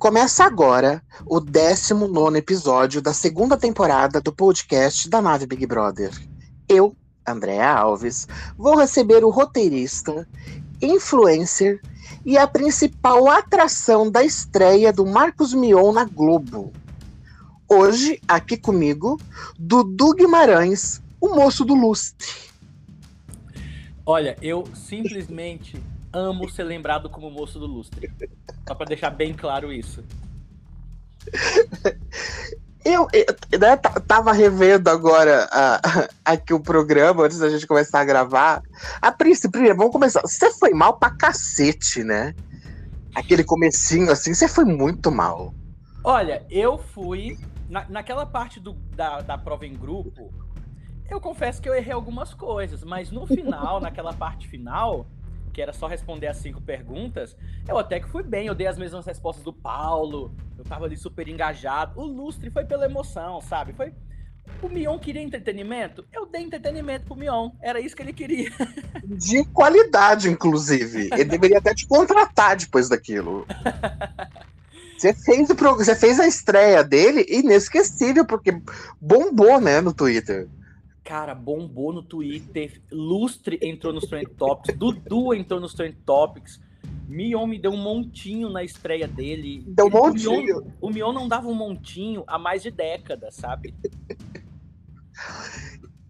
Começa agora o 19 episódio da segunda temporada do podcast da Nave Big Brother. Eu, Andréa Alves, vou receber o roteirista, influencer e a principal atração da estreia do Marcos Mion na Globo. Hoje, aqui comigo, Dudu Guimarães, o moço do lustre. Olha, eu simplesmente amo ser lembrado como moço do lustre. Só para deixar bem claro isso. Eu, eu né, tava revendo agora uh, aqui o programa antes da gente começar a gravar. A princípio, vamos começar. Você foi mal pra cacete, né? Aquele comecinho assim, você foi muito mal. Olha, eu fui. Na, naquela parte do, da, da prova em grupo, eu confesso que eu errei algumas coisas, mas no final, naquela parte final, que era só responder as cinco perguntas, eu até que fui bem, eu dei as mesmas respostas do Paulo, eu tava ali super engajado. O lustre foi pela emoção, sabe? Foi. O Mion queria entretenimento? Eu dei entretenimento pro Mion. Era isso que ele queria. De qualidade, inclusive. Ele deveria até te contratar depois daquilo. Você fez, o, você fez a estreia dele inesquecível, porque bombou, né, no Twitter. Cara, bombou no Twitter. Lustre entrou nos Trend Topics. Dudu entrou nos Trend Topics. Mion me deu um montinho na estreia dele. Deu um montinho? O Mion, o Mion não dava um montinho há mais de décadas, sabe?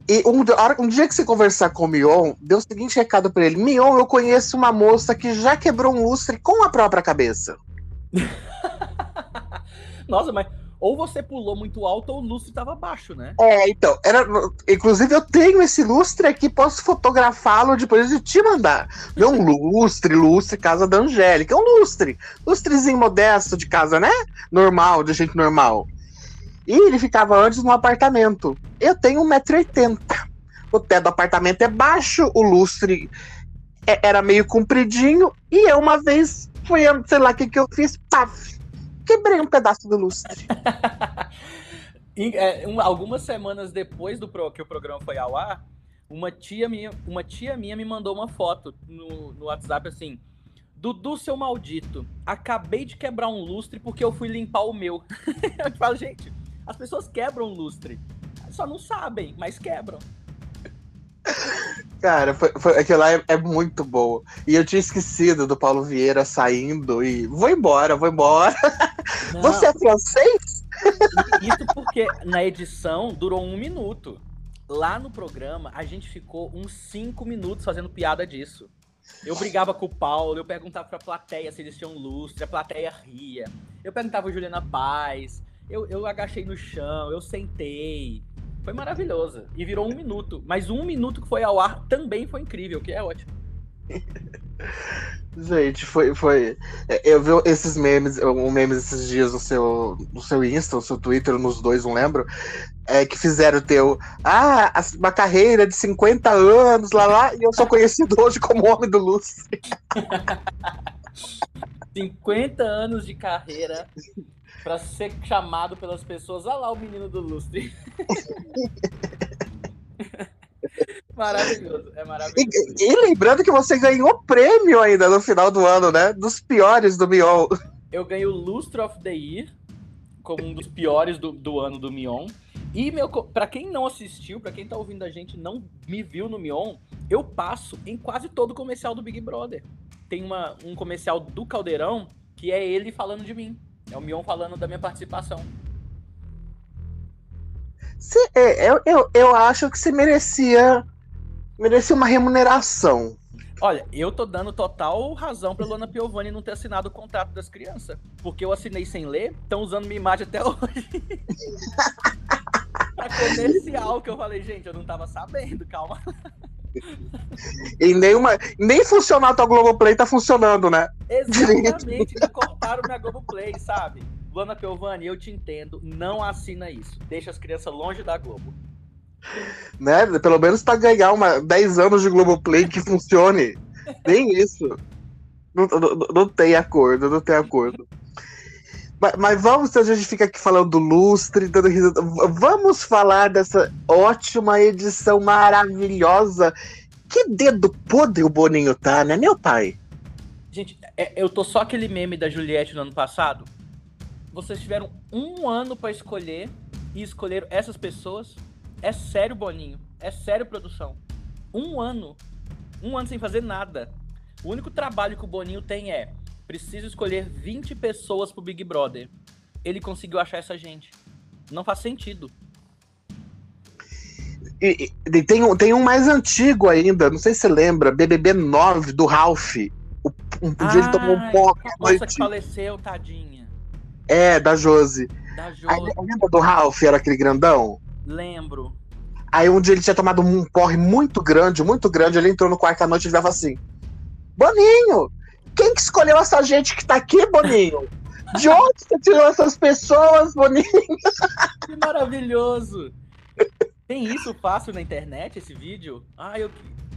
E um, um, dia que você conversar com o Mion, deu o seguinte recado para ele: Mion, eu conheço uma moça que já quebrou um lustre com a própria cabeça. Nossa, mas ou você pulou muito alto ou o lustre estava baixo, né? É, então, era, inclusive eu tenho esse lustre aqui, posso fotografá-lo depois de te mandar. É um lustre, lustre, casa da Angélica, é um lustre, lustrezinho modesto de casa, né? Normal, de gente normal. E ele ficava antes no apartamento. Eu tenho 1,80m. O teto do apartamento é baixo, o lustre é, era meio compridinho, e eu uma vez fui, sei lá o que, que eu fiz, paf, quebrei um pedaço do lustre. é, um, algumas semanas depois do pro, que o programa foi ao ar, uma tia minha, uma tia minha me mandou uma foto no, no WhatsApp assim. Dudu, seu maldito, acabei de quebrar um lustre porque eu fui limpar o meu. eu falo, gente, as pessoas quebram lustre. Só não sabem, mas quebram. Cara, foi, foi, aquilo lá é, é, muito bom. E eu tinha esquecido do Paulo Vieira saindo e vou embora, vou embora. Não. Você é francês? Isso porque na edição durou um minuto. Lá no programa, a gente ficou uns cinco minutos fazendo piada disso. Eu brigava com o Paulo, eu perguntava pra plateia se eles tinham lustre, a plateia ria. Eu perguntava a Juliana Paz, eu, eu agachei no chão, eu sentei. Foi maravilhoso. E virou um minuto. Mas um minuto que foi ao ar também foi incrível, que é ótimo. Gente, foi, foi. É, eu vi esses memes, um memes esses dias no seu, no seu Insta, no seu Twitter, nos dois, não lembro. É, que fizeram o teu. Ah, uma carreira de 50 anos, lá lá, e eu sou conhecido hoje como Homem do Lustre. 50 anos de carreira para ser chamado pelas pessoas. Olha lá o menino do lustre. maravilhoso, é maravilhoso. E, e, lembrando que você ganhou prêmio ainda no final do ano, né? Dos piores do Mion. Eu ganhei o Lustre of the Year como um dos piores do, do ano do Mion. E meu, para quem não assistiu, para quem tá ouvindo a gente não me viu no Mion, eu passo em quase todo comercial do Big Brother. Tem uma, um comercial do Caldeirão que é ele falando de mim. É o Mion falando da minha participação. é, eu, eu, eu acho que você merecia, merecia uma remuneração. Olha, eu tô dando total razão pra Luana Piovani não ter assinado o contrato das crianças. Porque eu assinei sem ler, estão usando minha imagem até hoje. pra comercial que eu falei, gente, eu não tava sabendo, calma. E nenhuma, nem funcionar a tua Globoplay tá funcionando, né? Exatamente, ainda cortaram minha Globoplay, sabe? Luana Piovani, eu te entendo, não assina isso. Deixa as crianças longe da Globo. Né? Pelo menos pra ganhar uma, 10 anos de Globoplay que funcione. Nem isso. Não, não, não, tem acordo, não tem acordo. Mas, mas, vamos, a gente fica aqui falando do lustre, dando risada. Vamos falar dessa ótima edição maravilhosa. Que dedo podre o Boninho tá, né, meu pai? Gente, é, eu tô só aquele meme da Juliette no ano passado. vocês tiveram um ano pra escolher e escolheram essas pessoas. É sério, Boninho. É sério, produção. Um ano. Um ano sem fazer nada. O único trabalho que o Boninho tem é: preciso escolher 20 pessoas pro Big Brother. Ele conseguiu achar essa gente. Não faz sentido. E, e tem, um, tem um mais antigo ainda, não sei se você lembra, BBB 9 do Ralph. O, um, um dia ele tomou um pó. A moça que faleceu, tadinha. É, da Josi. Da Josi. Aí, lembra do Ralph, era aquele grandão? Lembro. Aí um dia ele tinha tomado um porre muito grande, muito grande, ele entrou no quarto à noite e falava assim: Boninho, quem que escolheu essa gente que tá aqui, Boninho? De onde você tirou essas pessoas, Boninho? Que maravilhoso! Tem isso fácil na internet, esse vídeo? Ah, eu,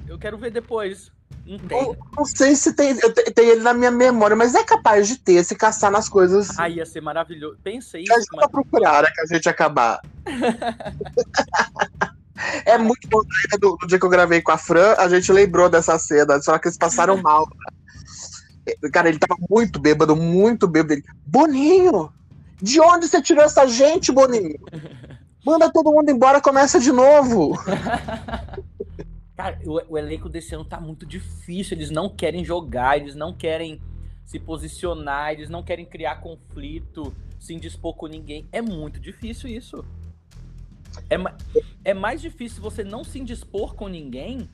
eu quero ver depois. Não tem. Não, sei se tem, eu tem ele na minha memória, mas é capaz de ter, se caçar nas coisas. Ah, ia ser maravilhoso. Pensa isso, a mas... procurar, né, que a gente acabar. é muito bom. né, Do, do dia que eu gravei com a Fran, a gente lembrou dessa cena, só que eles passaram mal. Cara, ele tava muito bêbado, muito bêbado. Ele, Boninho, de onde você tirou essa gente, Boninho? Manda todo mundo embora, começa de novo. Cara, o, o elenco desse ano tá muito difícil. Eles não querem jogar, eles não querem se posicionar, eles não querem criar conflito, se indispor com ninguém. É muito difícil isso. É, é mais difícil você não se indispor com ninguém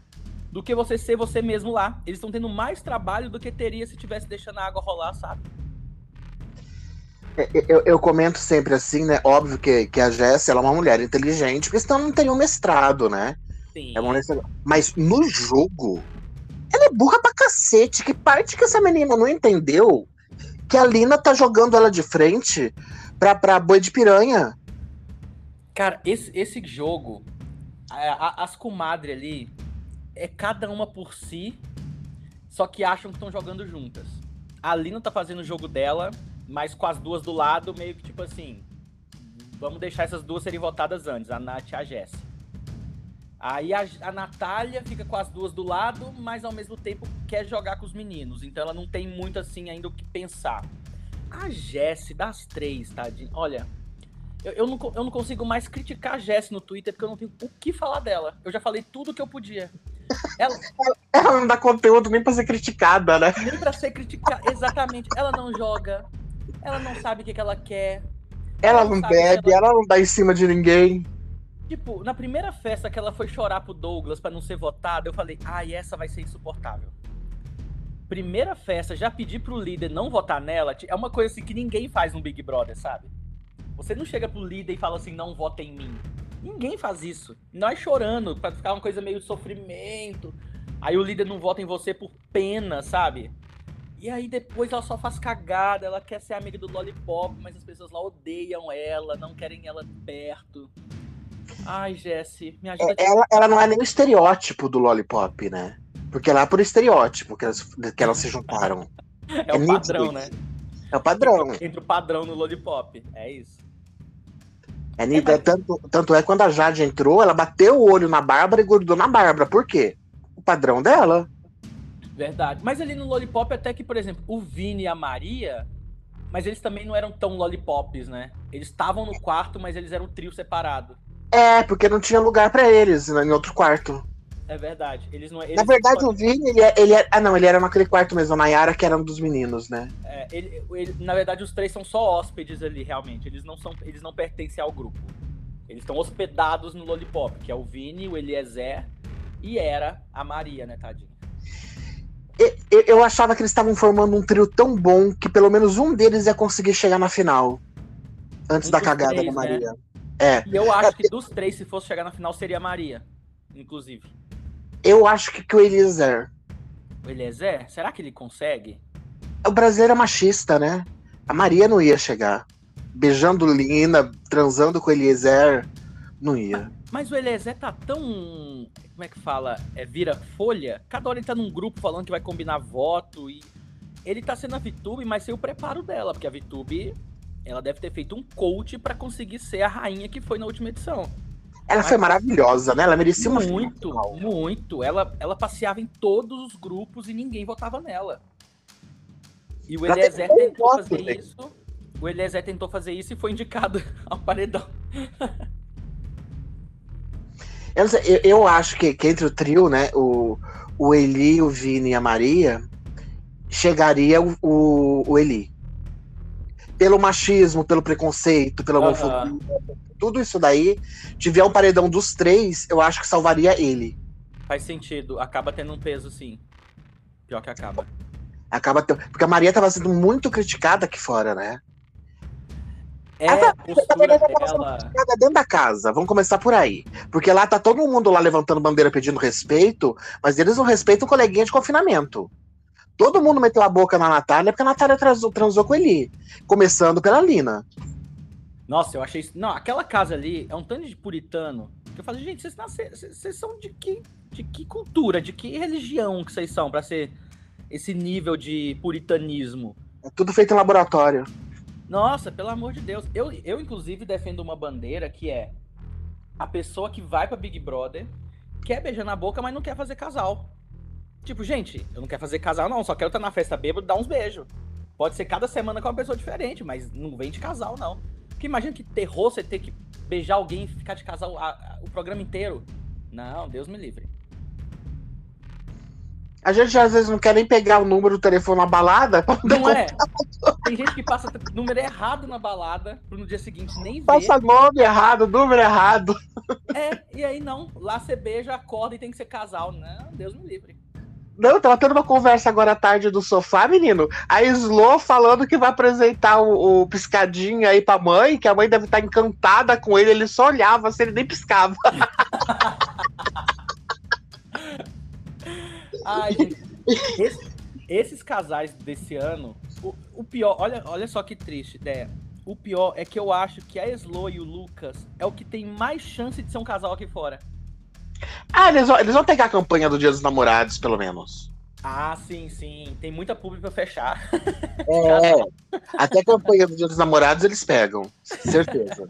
do que você ser você mesmo lá. Eles estão tendo mais trabalho do que teria se tivesse deixando a água rolar, sabe? Eu, eu comento sempre assim, né? Óbvio que, que a Jéssica ela é uma mulher inteligente, porque senão não teria um mestrado, né? Sim. É uma mulher- Mas no jogo, ela é burra pra cacete. Que parte que essa menina não entendeu que a Lina tá jogando ela de frente pra, pra boi de piranha? Cara, esse, esse jogo, a- a- as comadres ali, é cada uma por si, só que acham que estão jogando juntas. A Lina tá fazendo o jogo dela, mas com as duas do lado, meio que tipo assim. Vamos deixar essas duas serem votadas antes, a Nath e a Jéssica. Aí a, a Natália fica com as duas do lado, mas ao mesmo tempo quer jogar com os meninos. Então ela não tem muito assim ainda o que pensar. A Jessie, das três, tadinha. Olha, eu, eu, não, eu não consigo mais criticar a Jessie no Twitter porque eu não tenho o que falar dela. Eu já falei tudo que eu podia. Ela, Ela não dá conteúdo nem pra ser criticada, né? nem pra ser criticada. Exatamente. Ela não joga. Ela não sabe o que, que ela quer. Ela não não sabe bebe, ela- ela não dá em cima de ninguém. Tipo, na primeira festa que ela foi chorar pro Douglas pra não ser votada, eu falei, ai, essa vai ser insuportável. Primeira festa, já pedi pro líder não votar nela, é uma coisa assim que ninguém faz no Big Brother, sabe? Você não chega pro líder e fala assim, não vota em mim. Ninguém faz isso. Nós chorando, pra ficar uma coisa meio sofrimento. Aí o líder não vota em você por pena, sabe? E aí depois ela só faz cagada, ela quer ser amiga do Lollipop, mas as pessoas lá odeiam ela, não querem ela perto. Ai, Jesse, me ajuda É, ela, ela não é nem o estereótipo do Lollipop, né? Porque lá é por estereótipo que elas, que elas se juntaram. É o nítido padrão, isso. né? É o padrão. Entre o padrão no Lollipop. É isso. É, nítido, é tanto, tanto é quando a Jade entrou, ela bateu o olho na Bárbara e grudou na Bárbara. Por quê? O padrão dela. Verdade. Mas ali no Lollipop, até que, por exemplo, o Vini e a Maria. Mas eles também não eram tão lollipops, né? Eles estavam no quarto, mas eles eram um trio separado. É, porque não tinha lugar pra eles né, em outro quarto. É verdade. Eles não. Eles, Na verdade, o Vini, ele, é- ele é- Ah, não, ele era naquele quarto mesmo, a Nayara, que era um dos meninos, né? é, ele- ele- na verdade, os três são só hóspedes ali, realmente. Eles não são. Eles não pertencem ao grupo. Eles estão hospedados no Lollipop, que é o Vini, o Eliezer e era a Maria, né, tadinha? E- Eu, eu achava que eles estavam formando um trio tão bom que pelo menos um deles ia conseguir chegar na final. Antes Um da cagada três, da né? Maria. É, E eu acho que dos três, se fosse chegar na final, seria a Maria, inclusive. Eu acho que, que o Eliezer. O Eliezer, será que ele consegue? O brasileiro é machista, né? A Maria não ia chegar. Beijando Lina, transando com o Eliezer, não ia. Mas o Eliezer tá tão. Como é que fala? É vira folha? Cada hora ele tá num grupo falando que vai combinar voto e. Ele tá sendo a Vitube, mas sem o preparo dela, porque a Vitube. Ela deve ter feito um coach pra conseguir ser a rainha que foi na última edição. Ela foi maravilhosa, né? Ela merecia uma muito, final. muito. Ela, ela passeava em todos os grupos e ninguém votava nela. E o Eliezer tentou voto, fazer né? isso. o Eliezer tentou fazer isso e foi indicado ao paredão. Eu, eu, eu acho que, que, entre o trio, né, o, o Eli, o Vini e a Maria, chegaria o, o, o Eli. Pelo machismo, pelo preconceito, pela homofobia, uhum. Tudo isso daí, tiver um paredão dos três, eu acho que salvaria ele. Faz sentido, acaba tendo um peso, sim. Pior que acaba. Acaba tendo... Porque a Maria tava sendo muito criticada aqui fora, né? É a postura dela. Dentro da casa, vamos começar por aí. Porque lá tá todo mundo lá levantando bandeira pedindo respeito, mas eles não respeitam o coleguinha de confinamento. Todo mundo meteu a boca na Natália porque a Natália transou, transou com ele. Começando pela Lina. Nossa, eu achei. Não, aquela casa ali é um tanto de puritano. Que eu falei, gente, vocês, nasceram, vocês são de que, de que cultura, de que religião que vocês são para ser esse nível de puritanismo? É tudo feito em laboratório. Nossa, pelo amor de Deus. Eu, eu inclusive, defendo uma bandeira que é a pessoa que vai pra Big Brother, quer beijar na boca, mas não quer fazer casal. Tipo, gente, eu não quero fazer casal, não. Só quero estar na festa bêbado e dar uns beijos. Pode ser cada semana com uma pessoa diferente, mas não vem de casal, não. Porque imagina que terror você ter que beijar alguém e ficar de casal a, a, o programa inteiro. Não, Deus me livre. A gente às vezes não quer nem pegar o número do telefone na balada. Não é? Tem gente que passa número errado na balada pro no dia seguinte nem ver. Passa nome errado, número errado. É, e aí não. Lá você beija, acorda e tem que ser casal. Não, Deus me livre. Não, tava tendo uma conversa agora à tarde do sofá, menino. A Slo falando que vai apresentar o, o piscadinho aí pra mãe, que a mãe deve estar encantada com ele, ele só olhava, se ele nem piscava. Ai. Esse, esses casais desse ano, o, o, pior, olha, olha só que triste ideia. O pior é que eu acho que a Slo e o Lucas é o que tem mais chance de ser um casal aqui fora. Ah, eles vão, eles vão pegar a campanha do Dia dos Namorados, pelo menos. Ah, sim, sim. Tem muita pública pra fechar. É. até a campanha do Dia dos Namorados eles pegam. Certeza.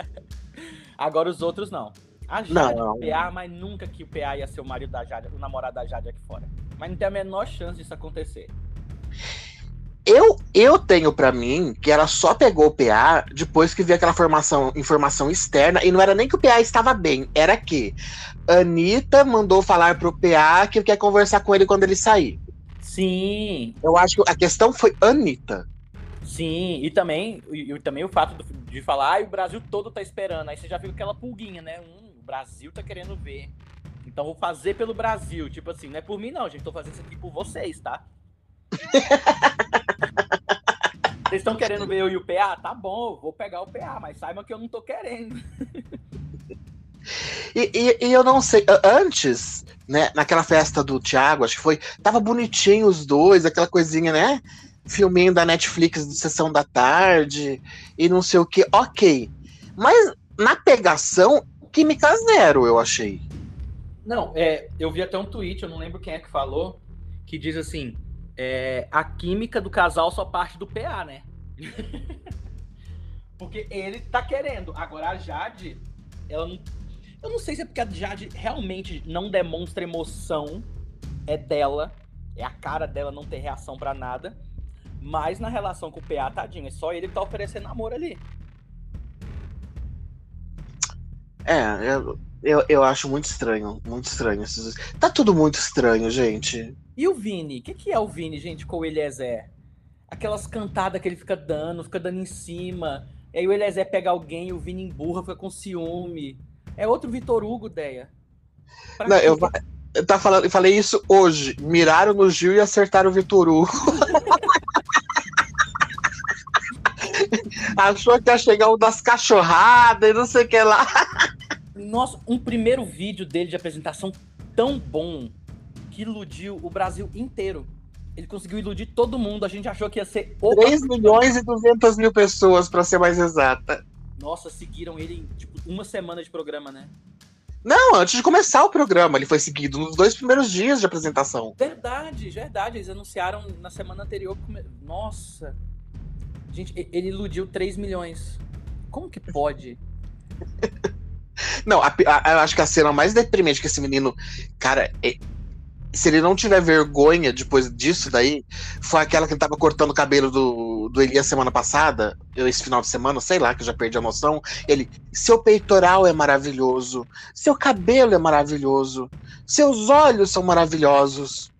Agora os outros não. A Jade não, não. PA, mas nunca que o PA ia ser o marido da Jade, o namorado da Jade aqui fora. Mas não tem a menor chance disso acontecer. Eu, eu tenho para mim que ela só pegou o PA depois que viu aquela formação, informação externa, e não era nem que o PA estava bem, era que Anitta mandou falar pro PA que quer conversar com ele quando ele sair. Sim. Eu acho que a questão foi Anitta. Sim, e também, e, e também o fato de falar, ah, o Brasil todo tá esperando. Aí você já fica aquela pulguinha, né? Hum, Brasil tá querendo ver. Então vou fazer pelo Brasil. Tipo assim, não é por mim, não, gente. Tô fazendo isso aqui por vocês, tá? Vocês estão querendo ver eu e o PA? Tá bom, vou pegar o PA, mas saibam que eu não tô querendo. E, e, e, eu não sei, antes, né, naquela festa do Thiago, acho que foi, tava bonitinho os dois, aquela coisinha, né? Filminho da Netflix de sessão da tarde e não sei o que, ok. Mas na pegação, química zero, eu achei. Não, é, eu vi até um tweet, eu não lembro quem é que falou, que diz assim: é, a química do casal só parte do PA, né? porque ele tá querendo. Agora a Jade, ela não. Eu não sei se é porque a Jade realmente não demonstra emoção, é dela, é a cara dela não ter reação para nada. Mas na relação com o PA, tadinho, é só ele que tá oferecendo amor ali. É, eu, eu, eu acho muito estranho, muito estranho. Tá tudo muito estranho, gente. E o Vini? O que, que é o Vini, gente, com o Eliezer? Aquelas cantadas que ele fica dando, fica dando em cima. E aí o Eliezer pega alguém e o Vini emburra, fica com ciúme. É outro Vitor Hugo, Deia. Não, eu, eu, tá falando, eu falei isso hoje. Miraram no Gil e acertaram o Vitor Hugo. Achou que ia chegar um das cachorradas e não sei o que lá. Nossa, um primeiro vídeo dele de apresentação tão bom que iludiu o Brasil inteiro. Ele conseguiu iludir todo mundo. A gente achou que ia ser. 3 milhões e 200 mil pessoas, para ser mais exata. Nossa, seguiram ele em tipo, uma semana de programa, né? Não, antes de começar o programa, ele foi seguido nos dois primeiros dias de apresentação. Verdade, verdade. Eles anunciaram na semana anterior. Nossa. Gente, ele iludiu 3 milhões. Como que pode? Não, a, a, eu acho que a cena mais deprimente que esse menino. Cara, é, se ele não tiver vergonha depois disso daí, foi aquela que ele tava cortando o cabelo do, do Elias semana passada, eu esse final de semana, sei lá, que eu já perdi a noção. Ele, seu peitoral é maravilhoso, seu cabelo é maravilhoso, seus olhos são maravilhosos.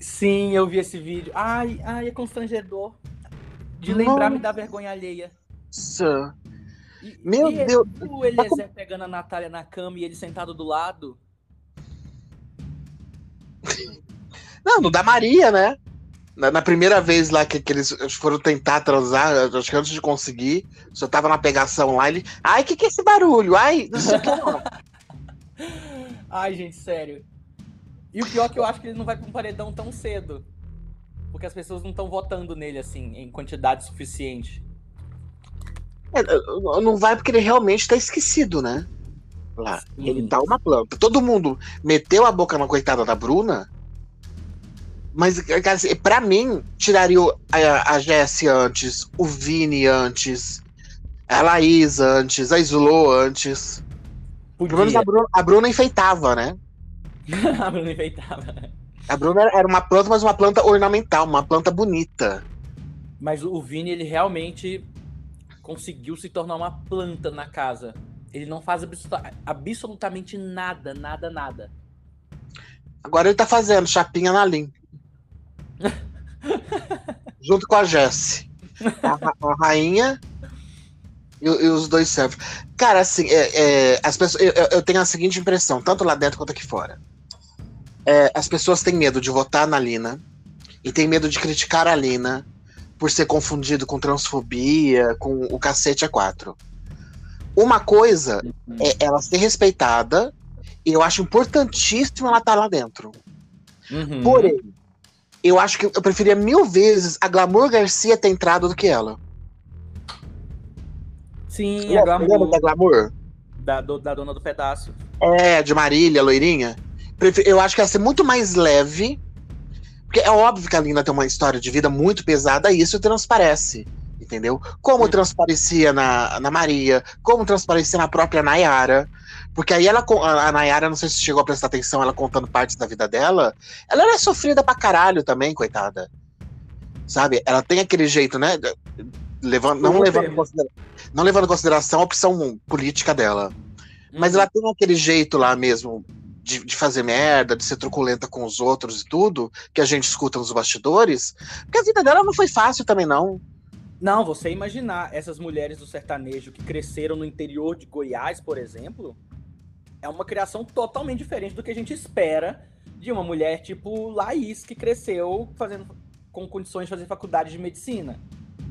Sim, eu vi esse vídeo. Ai, ai, é constrangedor. De lembrar me dá vergonha alheia. E- Meu e Deus. O Eliezer pegando a Natália na cama e ele sentado do lado. Não, no da Maria, né? Na, na primeira vez lá que, que eles foram tentar transar, acho que antes de conseguir, só tava na pegação lá, ele. Ai, o que, que é esse barulho? Ai, não sei o que. lá." Ai, gente, sério. E o pior é que eu acho que ele não vai pra um paredão tão cedo. Porque as pessoas não estão votando nele, assim, em quantidade suficiente. É, não vai porque ele realmente tá esquecido, né? Lá. Sim. Ele tá uma planta. Todo mundo meteu a boca na coitada da Bruna. Mas, cara, assim, pra mim, tiraria a, a Jessie antes, o Vini antes, a Laís antes, a Slo antes. Pelo menos a. Bruna, a Bruna enfeitava, né? a Bruna enfeitava. A Bruna era uma planta, mas uma planta ornamental, uma planta bonita. Mas o Vini, ele realmente conseguiu se tornar uma planta na casa. Ele não faz absoluta- absolutamente nada, nada, nada. Agora ele tá fazendo chapinha na Lin. Junto com a Jessie. A, a rainha e, e os dois servos. Cara, assim, é, é, as pessoas, eu, eu- eu tenho a seguinte impressão, tanto lá dentro quanto aqui fora. É, as pessoas têm medo de votar na Lina e têm medo de criticar a Lina por ser confundido com transfobia, com o cacete a quatro. Uma coisa é ela ser respeitada e eu acho importantíssimo ela estar lá dentro. Uhum. Porém, eu acho que eu preferia mil vezes a Glamour Garcia ter entrado do que ela. Sim, a Glamour, da Glamour? da, do- da dona do pedaço. É, de Marília, loirinha. Eu acho que ia ser muito mais leve. Porque é óbvio que a Lina tem uma história de vida muito pesada e isso transparece. Entendeu? Como transparecia na, na Maria, como transparecia na própria Nayara. Porque aí ela, a Nayara, não sei se chegou a prestar atenção, ela contando partes da vida dela. Ela era sofrida pra caralho também, coitada. Sabe? Ela tem aquele jeito, né? Levando, não, levando não levando em consideração a opção política dela. Mas Uhum. ela tem aquele jeito lá mesmo de, de fazer merda, de ser truculenta com os outros e tudo, que a gente escuta nos bastidores. Porque a vida dela não foi fácil também, não. Não, você imaginar essas mulheres do sertanejo que cresceram no interior de Goiás, por exemplo, é uma criação totalmente diferente do que a gente espera de uma mulher tipo Laís, que cresceu fazendo com condições de fazer faculdade de medicina.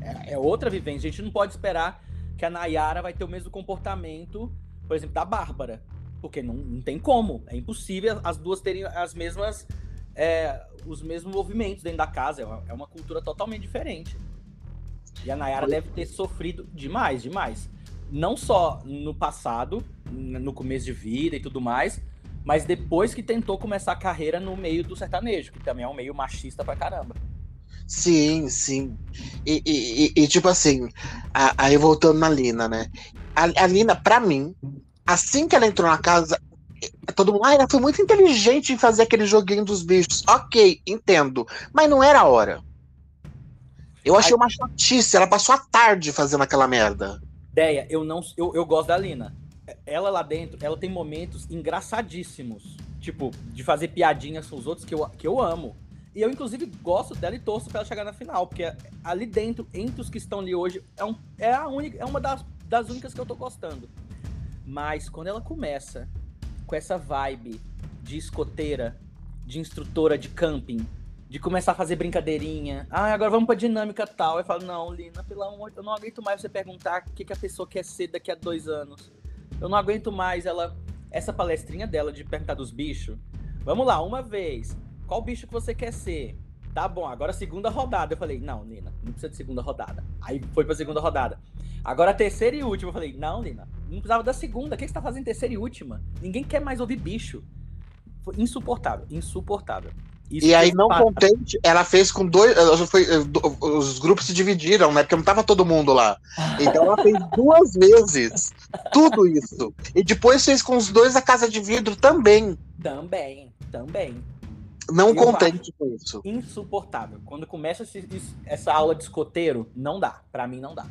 É, é outra vivência. A gente não pode esperar que a Nayara vai ter o mesmo comportamento, por exemplo, da Bárbara. Porque não, não tem como. É impossível as duas terem as mesmas. é, os mesmos movimentos dentro da casa. É uma, é uma cultura totalmente diferente. E a Nayara deve ter sofrido demais, demais. Não só no passado, no começo de vida e tudo mais, mas depois que tentou começar a carreira no meio do sertanejo, que também é um meio machista pra caramba. Sim, sim. E, e- e- e, tipo assim, aí voltando na Lina, né? A, a Lina, pra mim, assim que ela entrou na casa, eh, todo mundo, ah, ela foi muito inteligente em fazer aquele joguinho dos bichos. Ok, entendo. Mas não era a hora. Eu achei uma chatice, ela passou a tarde fazendo aquela merda. Ideia, eu não, eu, eu gosto da Lina. Ela lá dentro, ela tem momentos engraçadíssimos, tipo, de fazer piadinhas com os outros que eu, que eu amo. E eu, inclusive, gosto dela e torço pra ela chegar na final, porque ali dentro, entre os que estão ali hoje, é, um, é, a única, é uma das, das únicas que eu tô gostando. Mas quando ela começa com essa vibe de escoteira, de instrutora de camping, de começar a fazer brincadeirinha, ah, agora vamos pra dinâmica tal. Eu falo, não, Lina, pelo amor, eu não aguento mais você perguntar o que, que a pessoa quer ser daqui a dois anos. Eu não aguento mais ela, essa palestrinha dela de perguntar dos bichos. Vamos lá, uma vez. Qual bicho que você quer ser? Tá bom, agora segunda rodada. Eu falei, não, Lina, não precisa de segunda rodada. Aí foi pra segunda rodada. Agora terceira e última. Eu falei, não, Lina, não precisava da segunda. O que que você tá fazendo terceira e última? Ninguém quer mais ouvir bicho. Foi insuportável, insuportável. Isso E aí, não contente, ela fez com dois. Foi, os grupos se dividiram, né? Porque não tava todo mundo lá. Então ela fez duas vezes tudo isso. E depois fez com os dois a casa de vidro também. Também. Também. Não Eu contente com isso. Insuportável. Quando começa essa aula de escoteiro, não dá. Pra mim, não dá.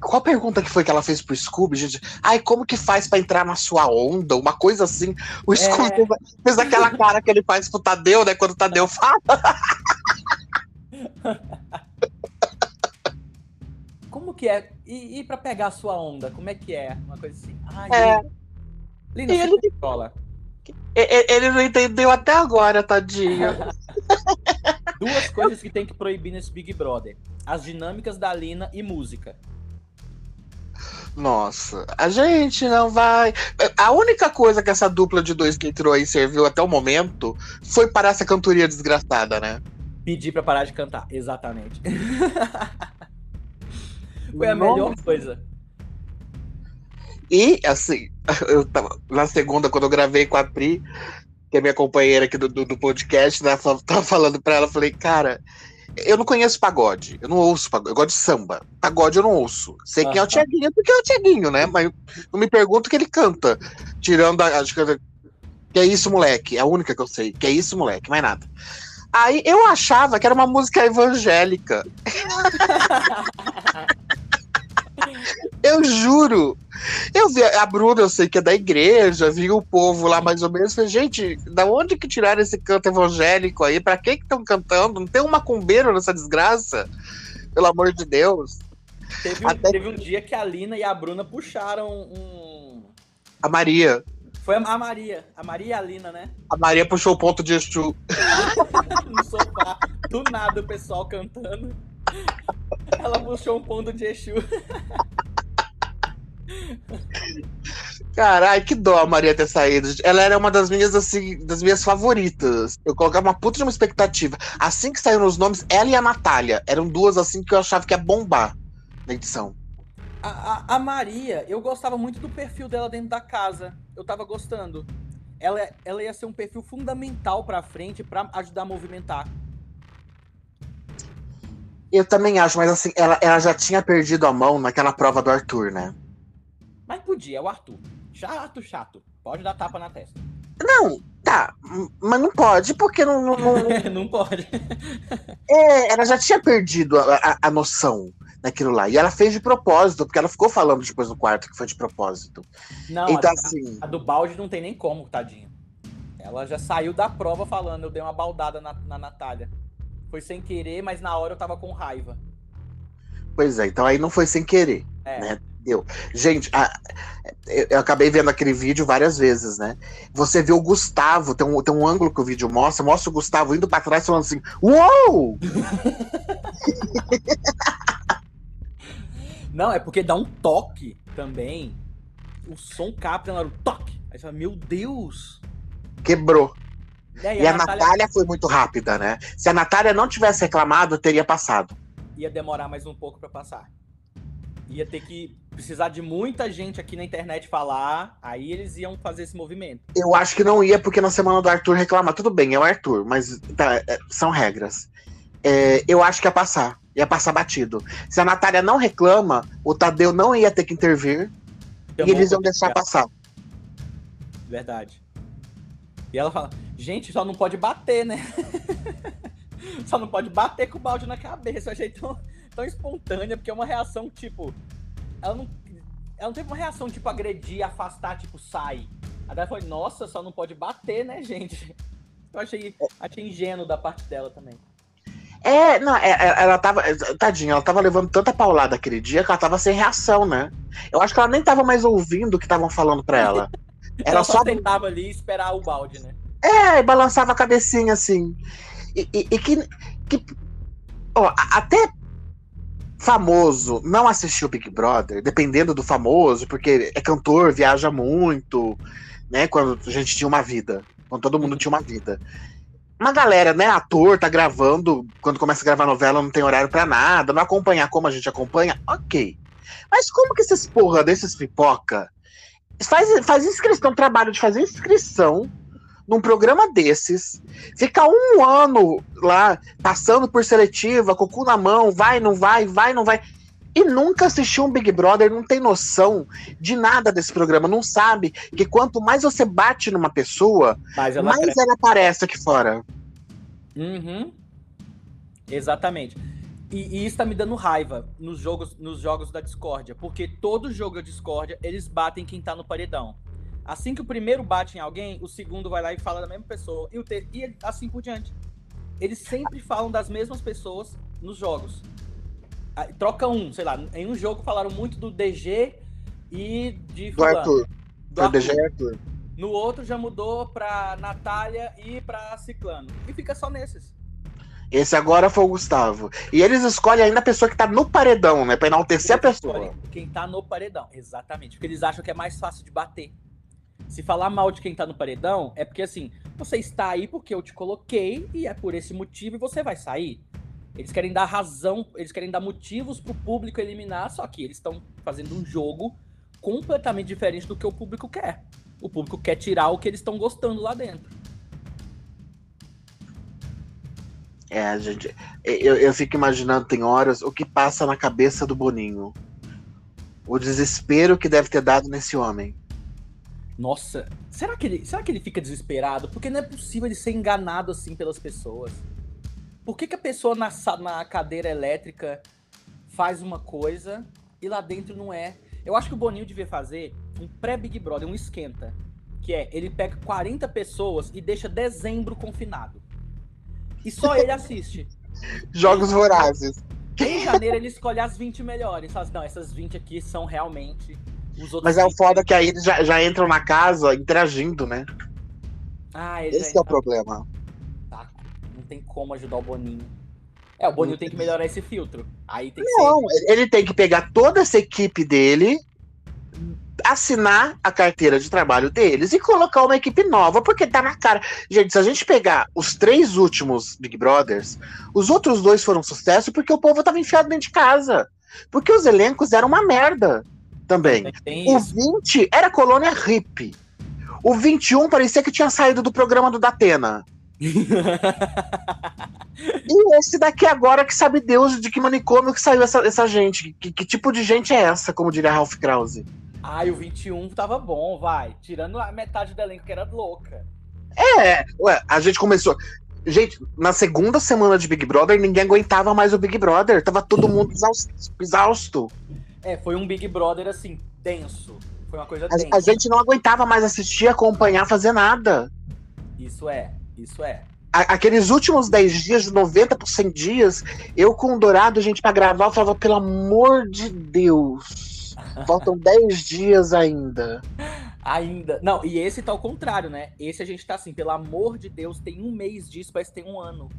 Qual pergunta que foi que ela fez pro Scooby, gente? Ai, como que faz pra entrar na sua onda? Uma coisa assim. O Scooby fez, fez aquela cara que ele faz pro Tadeu, né? Quando o Tadeu fala. Como que é? E, e pra pegar a sua onda, como é que é? Uma coisa assim. Ai, É. Lina, Lina, E ele- controla. E- e- Ele não entendeu até agora, tadinho. Duas coisas que tem que proibir nesse Big Brother: as dinâmicas da Lina e música. Nossa, a gente não vai. A única coisa que essa dupla de dois que entrou aí serviu até o momento foi parar essa cantoria desgraçada, né? Pedir pra parar de cantar. Exatamente. Foi a Nossa. melhor coisa. E, assim, eu tava na segunda, quando eu gravei com a Pri, que é minha companheira aqui do, do, do podcast, né? ela Tava falando pra ela, eu falei, cara, eu não conheço pagode, eu não ouço pagode, eu gosto de samba. Pagode eu não ouço. Sei quem é o. Tiaguinho, porque é o Tiaguinho, né? Mas não me pergunto o que ele canta. Tirando a. Acho que, que é isso, moleque. É a única que eu sei. Que é isso, moleque, mais nada. Aí eu achava que era uma música evangélica. Eu juro. Eu vi a Bruna, eu sei que é da igreja, vi o povo lá mais ou menos. Falei, gente, da onde que tiraram esse canto evangélico aí? Pra que que estão cantando? Não tem um macumbeiro nessa desgraça? Pelo amor de Deus. Teve um, Até- teve um dia que a Lina e a Bruna puxaram um. A Maria. Foi a Maria. A Maria e a Lina, né? A Maria puxou o ponto de Exu. No sofá. Do nada o pessoal cantando. Ela puxou um ponto de Exu. Caralho, que dó a Maria ter saído. Ela era uma das minhas, assim, das minhas favoritas. Eu colocava uma puta de uma expectativa. Assim que saíram os nomes, ela e a Natália. Eram duas, assim, que eu achava que ia bombar na edição. A, a- a Maria, eu gostava muito do perfil dela dentro da casa. Eu tava gostando. Ela, ela ia ser um perfil fundamental pra frente pra ajudar a movimentar. Eu também acho, mas assim, ela, ela já tinha perdido a mão naquela prova do Arthur, né? Mas podia, é o Arthur. Chato, chato. Pode dar tapa na testa. Não, tá, mas não pode, porque não. não- não- Não pode. é, ela já tinha perdido a, a- a noção daquilo lá. E ela fez de propósito, porque ela ficou falando depois no quarto que foi de propósito. Não, então, a, assim. a do balde não tem nem como, tadinho. Ela já saiu da prova falando, eu dei uma baldada na, na Natália. Foi sem querer, mas na hora eu tava com raiva. Pois é, então aí não foi sem querer. É. Né? Gente, a- eu, acabei vendo aquele vídeo várias vezes, né? Você vê o Gustavo, tem um, tem um ângulo que o vídeo mostra, mostra o Gustavo indo pra trás falando assim: Uou! Não, é porque dá um toque também. O som capta na hora, o toque. Aí você fala, meu Deus! Quebrou. E, aí E a Natália foi muito rápida, né? Se a Natália não tivesse reclamado, teria passado. ia demorar mais um pouco pra passar. Ia ter que precisar de muita gente aqui na internet falar, aí eles iam fazer esse movimento. Eu acho que não ia, porque na semana do Arthur reclamar. Tudo bem, é o Arthur, mas tá, é, são regras. É, eu acho que ia passar. Ia passar batido. Se a Natália não reclama, o Tadeu não ia ter que intervir e Chamou eles iam deixar passar. Verdade. E ela fala, gente, só não pode bater, né? só não pode bater com o balde na cabeça. Eu achei tão, tão espontânea, porque é uma reação, tipo. Ela não. Ela não teve uma reação, tipo, agredir, afastar, tipo, sai. A dela foi, nossa, só não pode bater, né, gente? Eu achei, achei ingênuo da parte dela também. É, não, é, é, ela tava. Tadinha, ela tava levando tanta paulada aquele dia que ela tava sem reação, né? Eu acho que ela nem tava mais ouvindo o que estavam falando pra ela. Ela Ela só tentava ali esperar o balde, né? É, e balançava a cabecinha assim. E, e- e que. que ó, até famoso não assistiu Big Brother, dependendo do famoso, porque é cantor, viaja muito, né? Quando a gente tinha uma vida. Quando todo mundo tinha uma vida. Uma galera, né? Ator, tá gravando. Quando começa a gravar novela, não tem horário pra nada, não acompanhar como a gente acompanha, ok. Mas como que esses porra desses pipoca faz, faz inscrição, trabalho de fazer inscrição num programa desses, fica um ano lá, passando por seletiva, com o cu na mão, vai, não vai, vai, não vai, e nunca assistiu um Big Brother, não tem noção de nada desse programa, não sabe que quanto mais você bate numa pessoa, Mas ela mais ela aparece aqui fora. Uhum. Exatamente. E, e isso tá me dando raiva nos jogos, nos jogos da discórdia, porque todo jogo da discórdia, eles batem quem tá no paredão. Assim que o primeiro bate em alguém, o segundo vai lá e fala da mesma pessoa, e, o ter... e assim por diante. Eles sempre falam das mesmas pessoas nos jogos. Aí, Troca um, sei lá, em um jogo falaram muito do DG e de Do Arthur. do Arthur. DG Arthur. No outro já mudou pra Natália e pra Ciclano. E fica só nesses. Esse agora foi o Gustavo. E eles escolhem ainda a pessoa que tá no paredão, né? Pra enaltecer a Eles pessoa. escolhem Quem tá no paredão, exatamente. Porque eles acham que é mais fácil de bater. Se falar mal de quem tá no paredão, é porque assim, você está aí porque eu te coloquei e é por esse motivo e você vai sair. Eles querem dar razão, eles querem dar motivos pro público eliminar, só que eles estão fazendo um jogo completamente diferente do que o público quer. O público quer tirar o que eles estão gostando lá dentro. É, gente. Eu, eu fico imaginando, tem horas, o que passa na cabeça do Boninho. O desespero que deve ter dado nesse homem. Nossa, será que ele, será que ele fica desesperado? Porque não é possível ele ser enganado assim pelas pessoas. Por que, que a pessoa na, na cadeira elétrica faz uma coisa e lá dentro não é? Eu acho que o Boninho devia fazer um pré-Big Brother, um esquenta. Que é, ele pega 40 pessoas e deixa dezembro confinado. E só ele assiste. Jogos vorazes. Em janeiro ele escolhe as 20 melhores. Fala assim, não, essas 20 aqui são realmente. Mas é o 20. foda que aí eles já, já entram na casa interagindo, né? Ah, ele Esse já é o problema. Tá, não tem como ajudar o Boninho. É, o Boninho tem que melhorar esse filtro. Aí tem que Não, ele tem que pegar toda essa equipe dele, assinar a carteira de trabalho deles e colocar uma equipe nova, porque tá na cara. Gente, se a gente pegar os três últimos Big Brothers, os outros dois foram sucesso porque o povo tava enfiado dentro de casa. Porque os elencos eram uma merda também. O isso. 20 era colônia hippie. O 21 parecia que tinha saído do programa do Datena. E esse daqui agora que sabe Deus de que manicômio que saiu essa, essa gente. Que, que tipo de gente é essa, como diria Ralph Krause? Ai, o 21 tava bom, vai. Tirando a metade do elenco que era louca. É, ué, a gente começou. Gente, na segunda semana de Big Brother, ninguém aguentava mais o Big Brother. Tava todo mundo exausto. exausto. É, foi um Big Brother assim, denso. Foi uma coisa A, densa. a gente não aguentava mais assistir, acompanhar, fazer nada. Isso é, isso é. A- aqueles últimos 10 dias, de 90 por 100 dias, eu com o Dourado, gente, pra gravar, eu falava, pelo amor de Deus. Faltam 10 dias ainda. Ainda. Não, e esse tá ao contrário, né? Esse a gente tá assim, pelo amor de Deus, tem um mês disso, parece que tem um ano.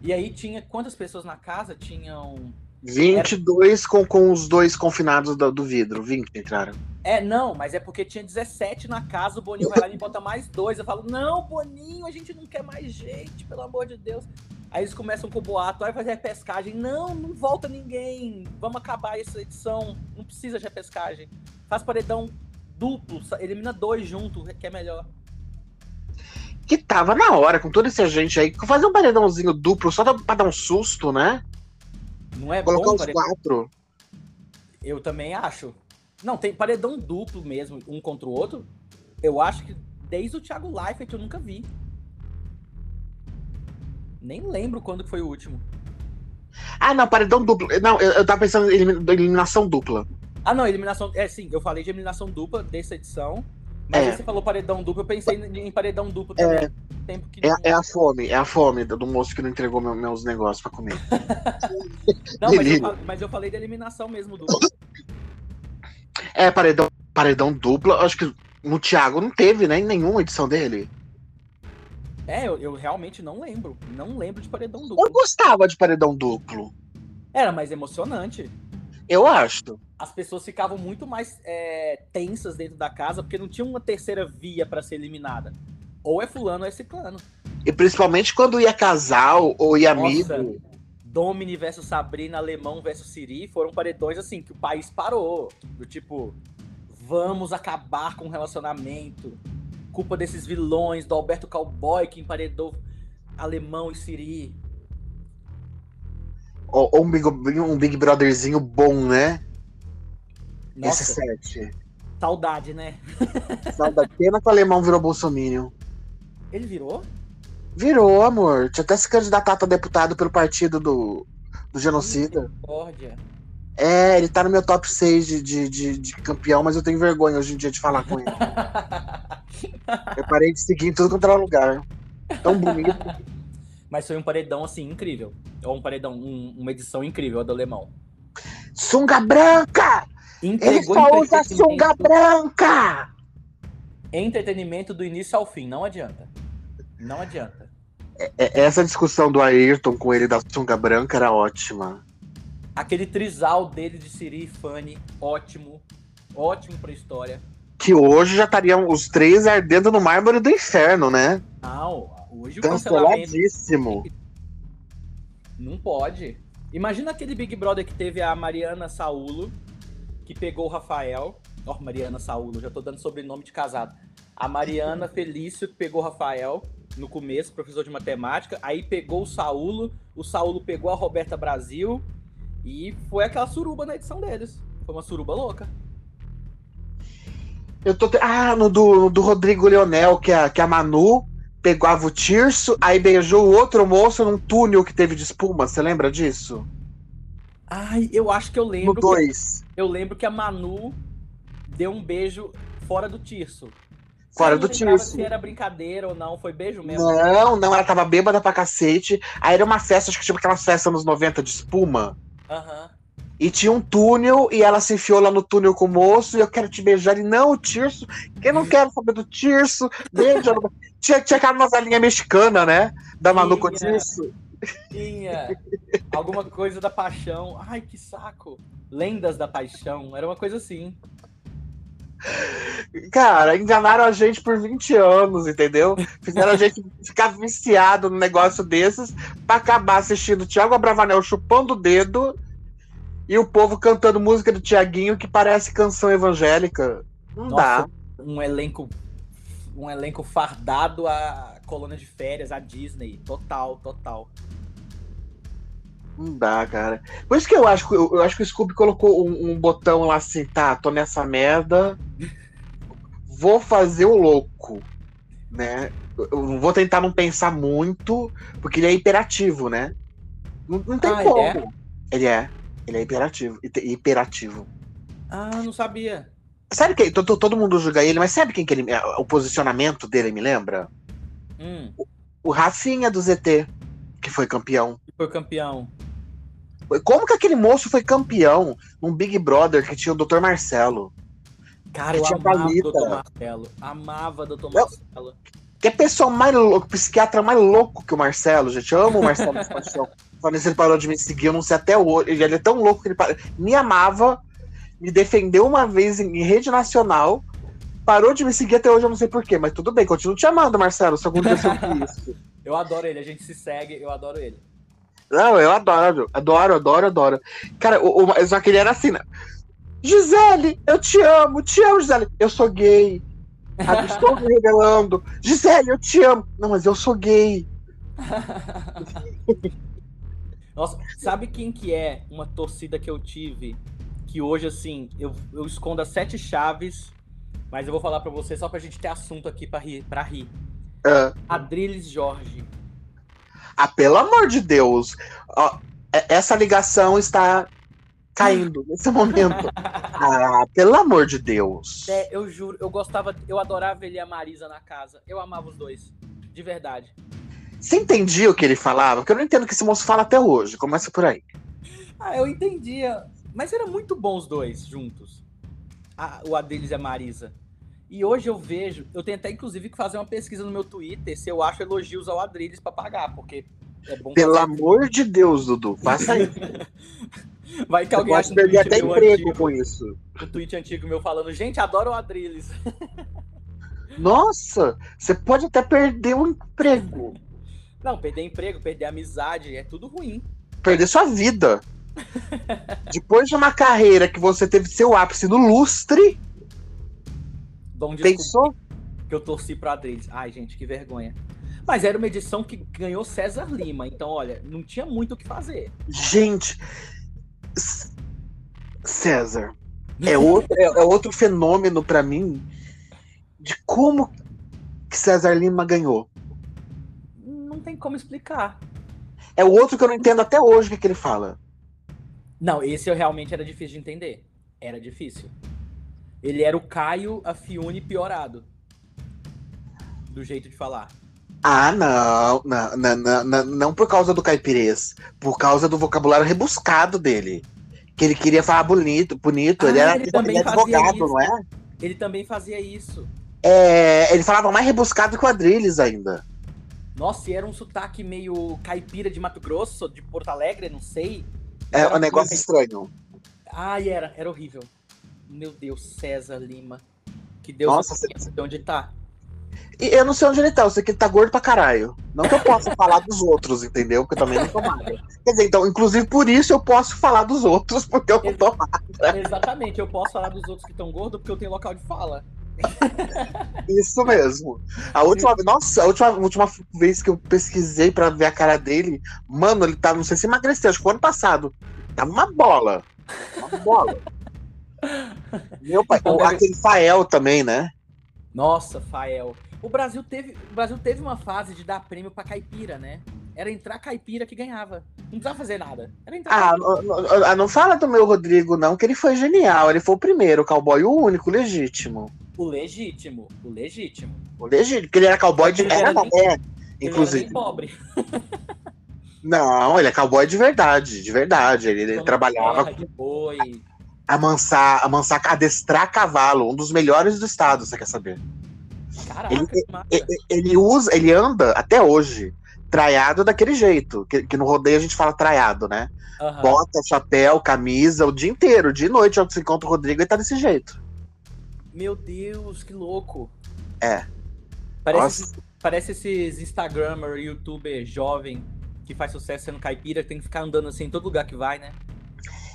E aí tinha. Quantas pessoas na casa? Tinham. 22 com, com os dois confinados do, do vidro. 20 entraram. É, não, mas é porque tinha 17 na casa, o Boninho vai lá e bota mais dois. Eu falo, não, Boninho, a gente não quer mais gente, pelo amor de Deus. Aí eles começam com o boato, vai fazer repescagem. Não, não volta ninguém. Vamos acabar essa edição. Não precisa de repescagem. Faz paredão duplo, elimina dois junto, que é melhor. Que tava na hora, com toda essa gente aí. Fazer um paredãozinho duplo só pra dar um susto, né? Não é Colocar bom os paredão? quatro. Eu também acho. Não, tem paredão duplo mesmo, um contra o outro. Eu acho que desde o Thiago Leifert eu nunca vi. Nem lembro quando foi o último. Ah, não, paredão duplo. Não, eu, eu tava pensando em elimi- eliminação dupla. Ah, não, eliminação. É, sim, eu falei de eliminação dupla dessa edição. Mas É. você falou paredão duplo, eu pensei em paredão duplo também. Tempo que. É, é a fome, é a fome do moço que não entregou meu- meus negócios pra comer. Não, mas eu, mas eu falei de eliminação mesmo dupla. É, paredão, paredão dupla. Acho que no Thiago não teve, né? Em nenhuma edição dele. É, eu, eu realmente não lembro. Não lembro de paredão Eu duplo. gostava de paredão duplo. Era mais emocionante. Eu acho. As pessoas ficavam muito mais é, tensas dentro da casa porque não tinha uma terceira via pra ser eliminada. Ou é fulano ou é ciclano. E principalmente quando ia casal ou ia Nossa. amigo. Domini versus Sabrina, Alemão versus Siri foram paredões assim que o país parou. Do tipo, vamos acabar com o relacionamento. Culpa desses vilões, do Alberto Cowboy que emparedou Alemão e Siri. Ou, um, big, um Big Brotherzinho bom, né? Nossa, Esse set. saudade, né? Sabe, pena que o alemão virou bolsominion. Ele virou? Virou, amor. Tinha até se candidatado a deputado pelo partido do, do genocida. Misericórdia. É, ele tá no meu top 6 de, de, de, de campeão, mas eu tenho vergonha hoje em dia de falar com ele. Eu parei de seguir em tudo quanto era lugar. Tão bonito. Mas foi um paredão, assim, incrível. Ou um paredão, um- uma edição incrível, a do Alemão. Sunga branca! Ele Entregou só usa sunga entretenimento, branca! entretenimento do início ao fim, não adianta. Não adianta. É, Essa discussão do Ayrton com ele da sunga branca era ótima. Aquele trisal dele de Siri e Fanny, ótimo. Ótimo pra história. Que hoje já estariam os três ardendo no mármore do inferno, né? Não, hoje o cancelamento Canceladíssimo. não pode. Imagina aquele Big Brother que teve a Mariana Saulo, que pegou o Rafael. Ó, Mariana Saulo, já tô dando sobrenome de casado. A Mariana Felício, que pegou o Rafael no começo, professor de matemática. Aí pegou o Saulo, o Saulo pegou a Roberta Brasil. E foi aquela suruba na edição deles. Foi uma suruba louca. Eu tô. te- Ah, no do, do Rodrigo Leonel, que a, que a Manu pegava o Tirso, aí beijou o outro moço num túnel que teve de espuma. Você lembra disso? Ai, eu acho que eu No lembro. que- 2. eu lembro que a Manu deu um beijo fora do Tirso. Fora do Tirso. Se era brincadeira ou não, foi beijo mesmo. Não, não, ela tava bêbada pra cacete. Aí era uma festa, acho que tipo aquelas festas nos 90 de espuma. Aham. E tinha um túnel, e ela se enfiou lá no túnel com o moço, e eu quero te beijar. E não, o Tirso, que eu não quero saber do Tirso. Beija. tinha, tinha aquela novelinha mexicana, né? Da Manu com o Tinha. Tirso. Tinha alguma coisa da paixão. Ai, que saco. Lendas da paixão. Era uma coisa assim. Cara, enganaram a gente por 20 anos, entendeu? Fizeram a gente ficar viciado num negócio desses pra acabar assistindo o Thiago Abravanel chupando o dedo e o povo cantando música do Tiaguinho que parece canção evangélica. Não dá. Nossa, um elenco. Um elenco fardado a colônia de férias, a Disney. Total, total. Não dá, cara. Por isso que eu acho que eu, eu acho que o Scooby colocou um, um botão lá assim, tá, tô nessa merda. Vou fazer o louco, né? Eu- vou tentar não pensar muito, porque ele é hiperativo, né? Não, não tem Ah, ele como. é? Ele é. Ele é hiperativo. Hiperativo. Ah, não sabia. Sabe quem? to- to- Todo mundo julga ele, mas sabe quem que ele. O posicionamento dele me lembra? Hum, O Rafinha do ZT, que foi campeão. foi campeão. Como que aquele moço foi campeão num Big Brother que tinha o Dr. Marcelo? Cara, Que eu tinha amava o. Dr. Marcelo. Amava Dr. Eu- Marcelo. Que é pessoa mais louca, psiquiatra mais louco que o Marcelo, gente. Eu amo o Marcelo de paixão. Isso, ele parou de me seguir, eu não sei até hoje. Ele é tão louco que ele parou- me amava, me defendeu uma vez em, em rede nacional, parou de me seguir até hoje, eu não sei porquê, mas tudo bem, continuo te amando, Marcelo, se ouvir isso. Eu adoro ele, a gente se segue, eu adoro ele. Não, eu adoro, adoro, adoro, adoro. Cara, o, o, só que ele era assim, né? Gisele, eu te amo, te amo, Gisele. Eu sou gay. Estou me revelando. Gisele, eu te amo. Não, mas eu sou gay. Nossa, sabe quem que é uma torcida que eu tive? Que hoje, assim, eu, eu escondo as sete chaves, mas eu vou falar pra você só pra gente ter assunto aqui pra rir. Pra rir. Ah, Adriles Jorge. ah, pelo amor de Deus. Ó, é- essa ligação está caindo nesse momento. Ah, pelo amor de Deus. É, eu juro, eu gostava, eu adorava ele e a Marisa na casa. Eu amava os dois. De verdade. Você entendia o que ele falava? Porque eu não entendo o que esse moço fala até hoje. Começa por aí. Ah, eu entendia. Mas era muito bom os dois juntos. A- o Adriles e a Marisa. E hoje eu vejo, eu tenho até inclusive que fazer uma pesquisa no meu Twitter se eu acho elogios ao Adriles pra pagar, porque é bom Pelo fazer- amor de Deus, Dudu. Faça isso. Vai que Você alguém acha um perder até emprego antigo, com isso. um tweet antigo meu falando, gente, adoro o Adriles. Nossa, você pode até perder o emprego. Não, perder emprego, perder amizade, é tudo ruim. Perder sua vida. Depois de uma carreira que você teve seu ápice no lustre, Bom pensou? que eu torci pro Adriles. Ai, gente, que vergonha. Mas era uma edição que ganhou César Lima, então, olha, não tinha muito o que fazer. Gente, César é outro, é, é outro fenômeno para mim de como que César Lima ganhou. Como explicar. É o outro que eu não entendo até hoje o que, que ele fala. Não, esse eu realmente era difícil de entender. Era difícil. Ele era o Caio Afiune piorado. Do jeito de falar. Ah, não, não, não, não, não por causa do caipirês, por causa do vocabulário rebuscado dele. Que ele queria falar bonito, bonito. Ah, ele era ele também advogado, isso. não é? Ele também fazia isso. É, ele falava mais rebuscado que o Adrilles ainda. Nossa, e era um sotaque meio caipira de Mato Grosso, de Porto Alegre, não sei. É um negócio estranho. Ai, era, era horrível. Meu Deus, César Lima. Que Deus Nossa, você... de onde tá. E eu não sei onde ele tá, eu sei que ele tá gordo pra caralho. Não que eu possa falar dos outros, entendeu? Porque eu também não tô magra. Quer dizer, então, inclusive por isso eu posso falar dos outros, porque eu não tô magra. Exatamente, eu posso falar dos outros que estão gordos porque eu tenho local de fala. Isso mesmo. A última, nossa, a última, última vez que eu pesquisei pra ver a cara dele, mano, ele tá, não sei se emagreceu, acho que o ano passado. Tá uma bola. Uma bola. Meu pai, então, aquele Fael também, né? Nossa, Fael. O Brasil teve, o Brasil teve uma fase de dar prêmio para caipira, né? Era entrar caipira que ganhava. Não precisava fazer nada. Era entrar ah, não, não, ah, não, fala do meu Rodrigo, não, que ele foi genial. Ele foi o primeiro, o cowboy, o único, legítimo. O legítimo, o legítimo. O legítimo, porque ele era cowboy de. Era, nem, é, inclusive. Ele pobre. não, ele é cowboy de verdade, de verdade. Ele, ele trabalhava. Terra, boi. Amansar, amansar, adestrar cavalo, um dos melhores do estado, você quer saber? Caraca, ele, ele, ele, usa, ele anda até hoje traiado daquele jeito, que, que no rodeio a gente fala traiado, né? Uhum. Bota, chapéu, camisa, o dia inteiro, de noite, quando você encontra o Rodrigo, ele tá desse jeito. Meu Deus, que louco. É. Parece, esses, parece esses Instagrammer, youtuber jovem que faz sucesso sendo caipira, tem que ficar andando assim em todo lugar que vai, né?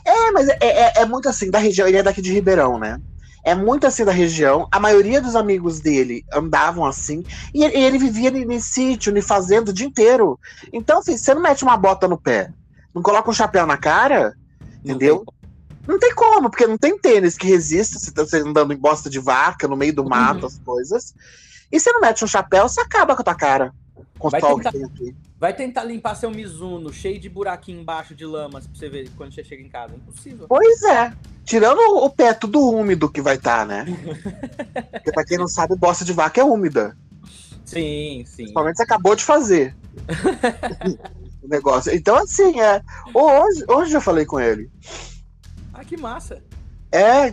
É, mas é, é, é muito assim, da região, ele é daqui de Ribeirão, né? é muito assim da região. A maioria dos amigos dele andavam assim. E ele, vivia em sítio, em fazenda o dia inteiro. Então, assim, você não mete uma bota no pé, não coloca um chapéu na cara, entendeu? Não tem como, porque não tem tênis que resista se tá andando em bosta de vaca, no meio do mato, uhum. as coisas. E você não mete um chapéu, você acaba com a tua cara. Com vai, tentar, vai tentar limpar seu Mizuno cheio de buraquinho embaixo de lamas pra você ver quando você chega em casa. Impossível. Pois é. Tirando o pé tudo úmido que vai estar, tá, né? Porque pra quem não sabe, bosta de vaca é úmida. Sim, sim. Principalmente você acabou de fazer. o negócio. Então, assim, é. Hoje, hoje eu falei com ele. Ah, que massa. É.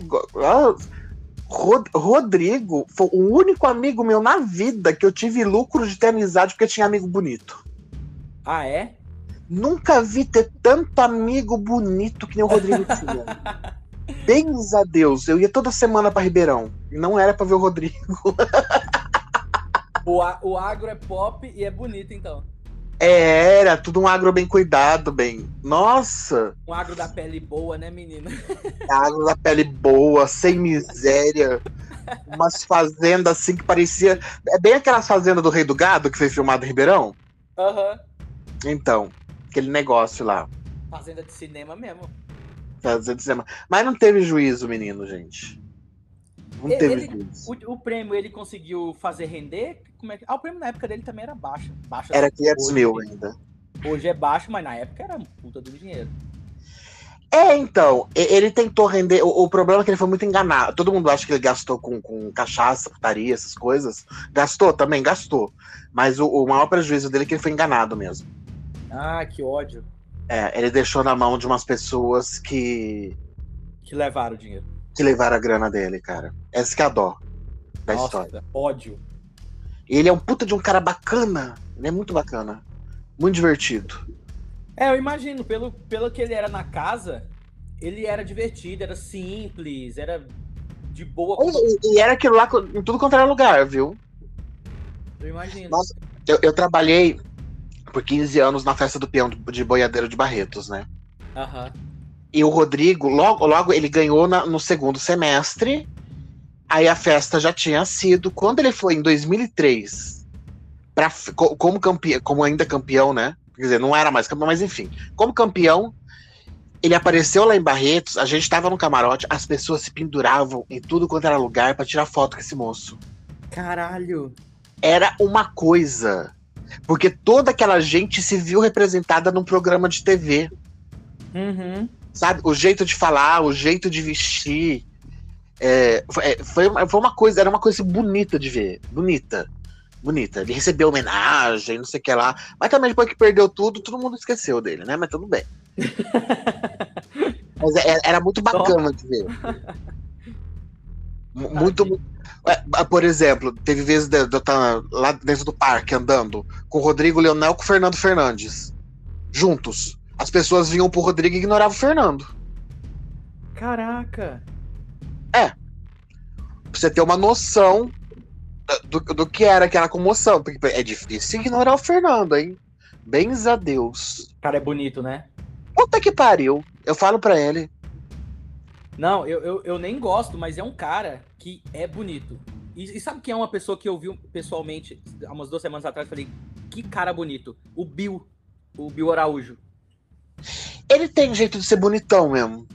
Rod Rodrigo foi o único amigo meu na vida que eu tive lucro de ter amizade porque tinha amigo bonito. Ah, é? Nunca vi ter tanto amigo bonito que nem o Rodrigo tinha. Bens a Deus, eu ia toda semana para Ribeirão. Não era para ver o Rodrigo. o, o agro é pop e é bonito, então. É, era tudo um agro bem cuidado, bem. Nossa! Um agro da pele boa, né, menina? Agro da pele boa, sem miséria. Umas fazendas assim que parecia. É bem aquelas fazendas do Rei do Gado que foi filmado em Ribeirão? Aham. Uhum. Então, aquele negócio lá. Fazenda de cinema mesmo. Mas não teve juízo, menino, gente. Não ele, teve juízo. O, o, prêmio ele conseguiu fazer render? Como é que... Ah, o prêmio na época dele também era baixo. baixo era 500 hoje, mil ainda. Hoje é baixo, mas na época era puta do dinheiro. É, então, ele tentou render. O, o, problema é que ele foi muito enganado. Todo mundo acha que ele gastou com, com cachaça, putaria, essas coisas. Gastou também, gastou. Mas o, o maior prejuízo dele é que ele foi enganado mesmo. Ah, que ódio. É, ele deixou na mão de umas pessoas que. Que levaram o dinheiro. Que levaram a grana dele, cara. Essa que é a dó da Nossa, história. Ódio. Ele é um puta de um cara bacana. Ele é muito bacana. Muito divertido. É, eu imagino, pelo, pelo que ele era na casa, ele era divertido, era simples, era de boa. E, e era aquilo lá em tudo quanto era lugar, viu? Eu imagino. Nossa, eu, eu trabalhei por 15 anos na festa do peão de boiadeiro de Barretos, né? Aham. Uhum. E o Rodrigo, logo, logo ele ganhou na, no segundo semestre. Aí a festa já tinha sido. Quando ele foi em 2003 pra, como campeão, como ainda campeão, né? Quer dizer, não era mais campeão, mas enfim. Como campeão, ele apareceu lá em Barretos, a gente tava no camarote, as pessoas se penduravam em tudo quanto era lugar para tirar foto com esse moço. Caralho. Era uma coisa. Porque toda aquela gente se viu representada num programa de TV. Uhum. Sabe? O jeito de falar, o jeito de vestir. É, foi, foi uma coisa, era uma coisa bonita de ver. Bonita. Bonita. Ele recebeu homenagem, não sei o que lá. Mas também depois que perdeu tudo, todo mundo esqueceu dele, né? Mas tudo bem. Mas é, era muito bacana de ver. Muito, muito. É, por exemplo, teve vezes de, de eu estar lá dentro do parque andando com o Rodrigo Leonel com o Fernando Fernandes. Juntos. As pessoas vinham pro Rodrigo e ignoravam o Fernando. Caraca! É. Pra você ter uma noção do, do que era aquela comoção. Porque é difícil ignorar o Fernando, hein? Bens a Deus. O cara é bonito, né? Puta que pariu. Eu falo pra ele. Não, eu, eu, eu, nem gosto, mas é um cara que é bonito. E, e, sabe quem é uma pessoa que eu vi pessoalmente há umas duas semanas atrás? Falei, que cara bonito. O Bill. O Bill Araújo. Ele tem jeito de ser bonitão mesmo.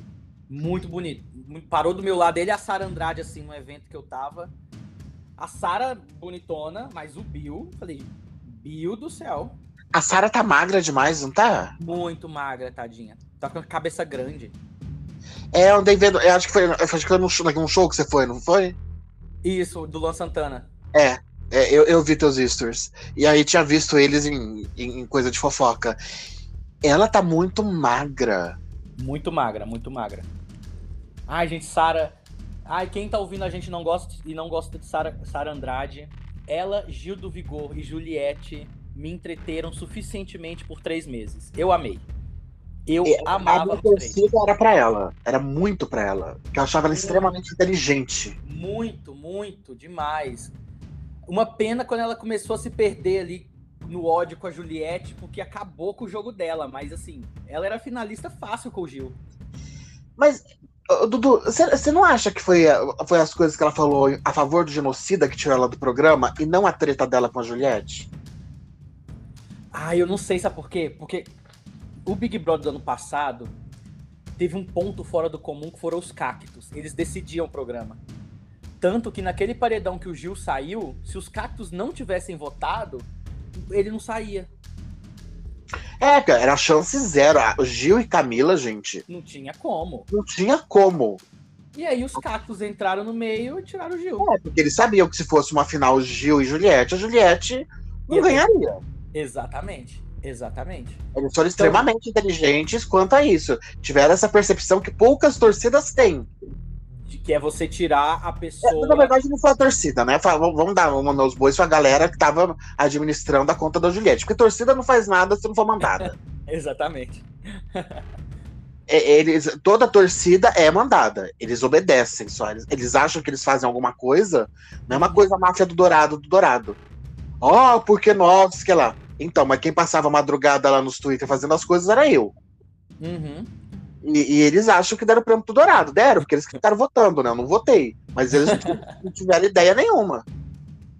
Muito bonito. Parou do meu lado ele e a Sara Andrade, assim, no evento que eu tava. A Sara bonitona, mas o Bill, falei, Bill do céu. A Sara tá magra demais, não tá? Muito magra, tadinha. Tá com a cabeça grande. É, eu andei vendo. Eu acho que foi, eu acho que foi num, num show que você foi, não foi? Isso, do Luan Santana. É, é eu, eu vi teus stories. E aí tinha visto eles em, em, em coisa de fofoca. Ela tá muito magra. Muito magra, muito magra. Ai, gente, Sara. Ai, quem tá ouvindo a gente não gosta e não gosta de Sara Andrade. Ela, Gil do Vigor e Juliette me entreteram suficientemente por três meses. Eu amei. Eu é, amava. A torcida era para ela. Era muito para ela. Porque eu achava ela extremamente inteligente. Muito, muito, demais. Uma pena quando ela começou a se perder ali no ódio com a Juliette, porque acabou com o jogo dela. Mas assim, ela era finalista fácil com o Gil. Mas, Dudu, você não acha que foi, foi as coisas que ela falou a favor do genocida que tirou ela do programa e não a treta dela com a Juliette? Ah, eu não sei, sabe por quê? Porque o Big Brother do ano passado teve um ponto fora do comum que foram os cactos. Eles decidiam o programa. Tanto que naquele paredão que o Gil saiu, se os cactos não tivessem votado, ele não saía. É, cara, era chance zero. O Gil e Camila, gente. Não tinha como. Não tinha como. E aí os cactos entraram no meio e tiraram o Gil. É, porque eles sabiam que se fosse uma final Gil e Juliette, a Juliette não ganharia. Exatamente. Exatamente. Eles foram extremamente então, inteligentes quanto a isso. Tiveram essa percepção que poucas torcidas têm. De que é você tirar a pessoa. É, na verdade, não foi a torcida, né? Vamos dar uma nos bois pra galera que tava administrando a conta da Juliette. Porque torcida não faz nada se não for mandada. Exatamente. É, eles, toda torcida é mandada. Eles obedecem só. Eles, eles acham que eles fazem alguma coisa. Não é uma coisa máfia do Dourado do Dourado. Ó, oh, porque nós, que lá. Então, mas quem passava madrugada lá nos Twitter fazendo as coisas era eu. Uhum. E, e, eles acham que deram o prêmio pro Dourado. Deram, porque eles ficaram votando, né? Eu não votei. Mas eles não tiveram ideia nenhuma.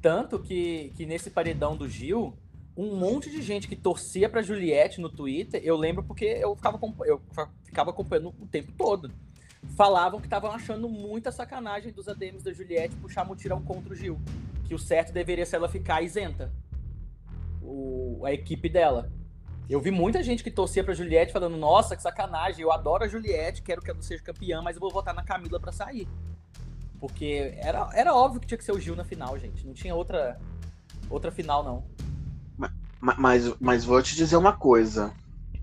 Tanto que, que nesse paredão do Gil, um monte de gente que torcia pra Juliette no Twitter, eu lembro porque eu ficava, eu ficava acompanhando o tempo todo. Falavam que estavam achando muita sacanagem dos ADMs da Juliette puxar mutirão contra o Gil. Que o certo deveria ser ela ficar isenta o, a equipe dela. Eu vi muita gente que torcia pra Juliette falando, nossa, que sacanagem, eu adoro a Juliette, quero que ela seja campeã, mas eu vou votar na Camila pra sair. Porque era, era óbvio que tinha que ser o Gil na final, gente. Não tinha outra, outra final, não. Mas, mas, mas vou te dizer uma coisa.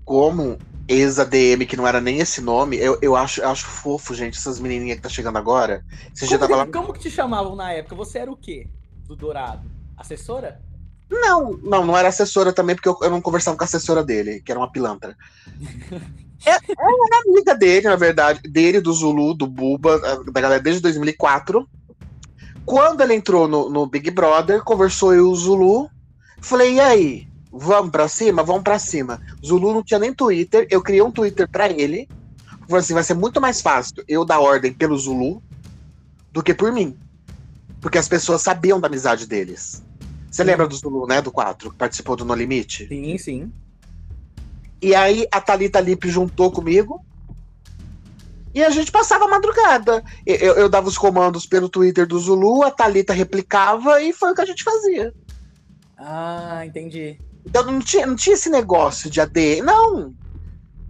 Como ex-ADM, que não era nem esse nome, eu, eu, acho, eu acho fofo, gente, essas menininhas que tá chegando agora. Você como, já tava lá... como que te chamavam na época? Você era o quê? Do Dourado? Assessora? Não, não, não era assessora também, porque eu, eu não conversava com a assessora dele, que era uma pilantra. é, era é amiga dele, na verdade, dele, do Zulu, do Buba, da galera desde 2004. Quando ele entrou no, no Big Brother, conversou eu e o Zulu. Falei, e aí? Vamos pra cima? Vamos pra cima. Zulu não tinha nem Twitter, eu criei um Twitter pra ele. Falei assim, vai ser muito mais fácil eu dar ordem pelo Zulu do que por mim. Porque as pessoas sabiam da amizade deles Você lembra do Zulu, né? Do 4, que participou do No Limite? Sim, sim. E aí a Thalita Lipe juntou comigo. E a gente passava a madrugada. Eu, eu dava os comandos pelo Twitter do Zulu, a Thalita replicava e foi o que a gente fazia. Ah, entendi. Então não tinha, não tinha esse negócio de AD. Não!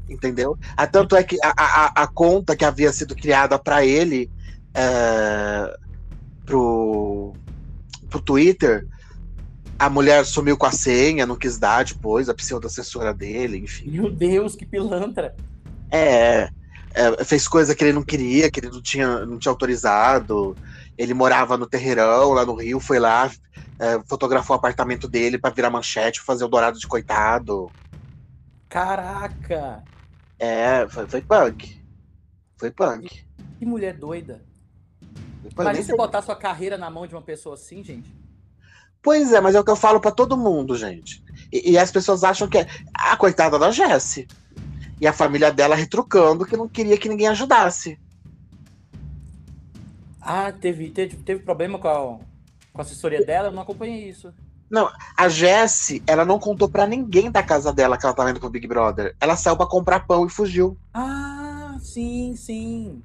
Entendeu? Ah, tanto é que a, a, a conta que havia sido criada para ele é, pro, pro Twitter, a mulher sumiu com a senha, não quis dar depois, a pseudo-assessora dele, enfim. Meu Deus, que pilantra! É, é, fez coisa que ele não queria, que ele não tinha, não tinha autorizado. Ele morava no Terreirão, lá no Rio, foi lá, é, fotografou o apartamento dele para virar manchete, fazer o Dourado de coitado. Caraca! É, foi, foi punk. Foi punk. Que mulher doida. Imagina você botar sua carreira na mão de uma pessoa assim, gente. Pois é, mas é o que eu falo pra todo mundo, gente. E, e as pessoas acham que é a coitada da Jessie. E a família dela retrucando que não queria que ninguém ajudasse. Ah, teve, teve, teve problema com a, com a assessoria dela? Eu não acompanhei isso. A Jessie, ela não contou pra ninguém da casa dela que ela tava indo pro Big Brother. Ela saiu pra comprar pão e fugiu. Ah, sim, sim.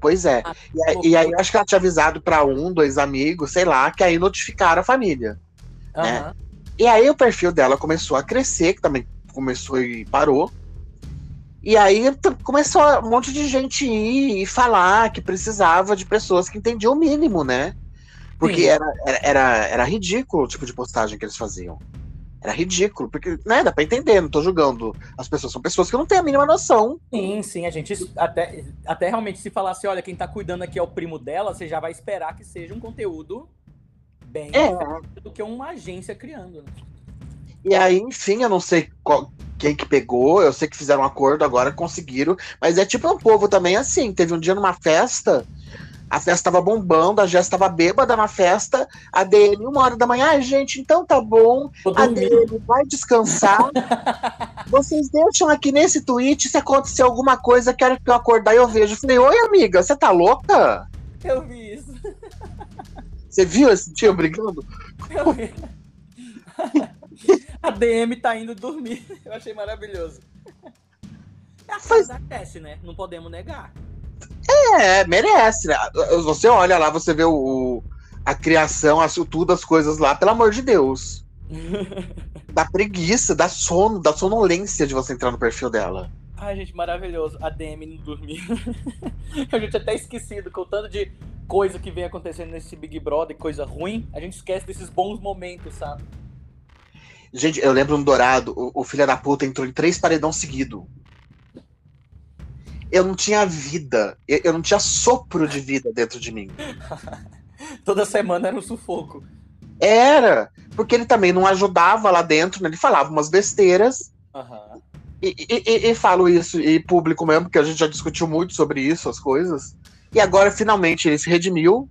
Pois é. Ah, E, aí- e aí, acho que ela tinha avisado pra um, dois amigos, sei lá, que aí notificaram a família. É. Aham. E aí o perfil dela começou a crescer, que também começou e parou. E aí começou um monte de gente ir e falar que precisava de pessoas que entendiam o mínimo, né? Porque era, era, era ridículo o tipo de postagem que eles faziam. Era ridículo, porque, né, dá pra entender, não tô julgando. As pessoas são pessoas que não têm a mínima noção. Sim, sim, a gente até, até realmente se falasse, olha, quem tá cuidando aqui é o primo dela, você já vai esperar que seja um conteúdo bem É. do que uma agência criando. né? E aí, enfim, eu não sei qual- quem que pegou, eu sei que fizeram um acordo agora, conseguiram, mas é tipo um povo também assim. Teve um dia numa festa, a festa tava bombando, a Jess tava bêbada na festa, a DM, uma hora da manhã, ai gente, então tá bom, a. DM vai descansar. Vocês deixam aqui nesse tweet se acontecer alguma coisa, quero que eu acordar e eu vejo. Eu falei, oi amiga, você tá louca? Eu vi isso. Você viu esse tio brigando? Eu vi. A DM tá indo dormir. Eu achei maravilhoso. É a Pois- casa da Cassie, né? Não podemos negar. É, merece, né? Você olha lá, você vê o, a criação, as, tudo, as coisas lá, pelo amor de Deus. Dá preguiça, dá sono, dá sonolência de você entrar no perfil dela. Ai, gente, maravilhoso. A DM não dormir. A gente até esquecido com o tanto de coisa que vem acontecendo nesse Big Brother, coisa ruim. A gente esquece desses bons momentos, sabe? Gente, eu lembro no Dourado, o, o filho da puta entrou em três paredão seguido. Eu não tinha vida, eu, eu não tinha sopro de vida dentro de mim. Toda semana era um sufoco. Era, porque ele também não ajudava lá dentro, né? Ele falava umas besteiras. Aham. E, e- e- e falo isso em público mesmo, porque a gente já discutiu muito sobre isso, as coisas. E agora, finalmente, ele se redimiu.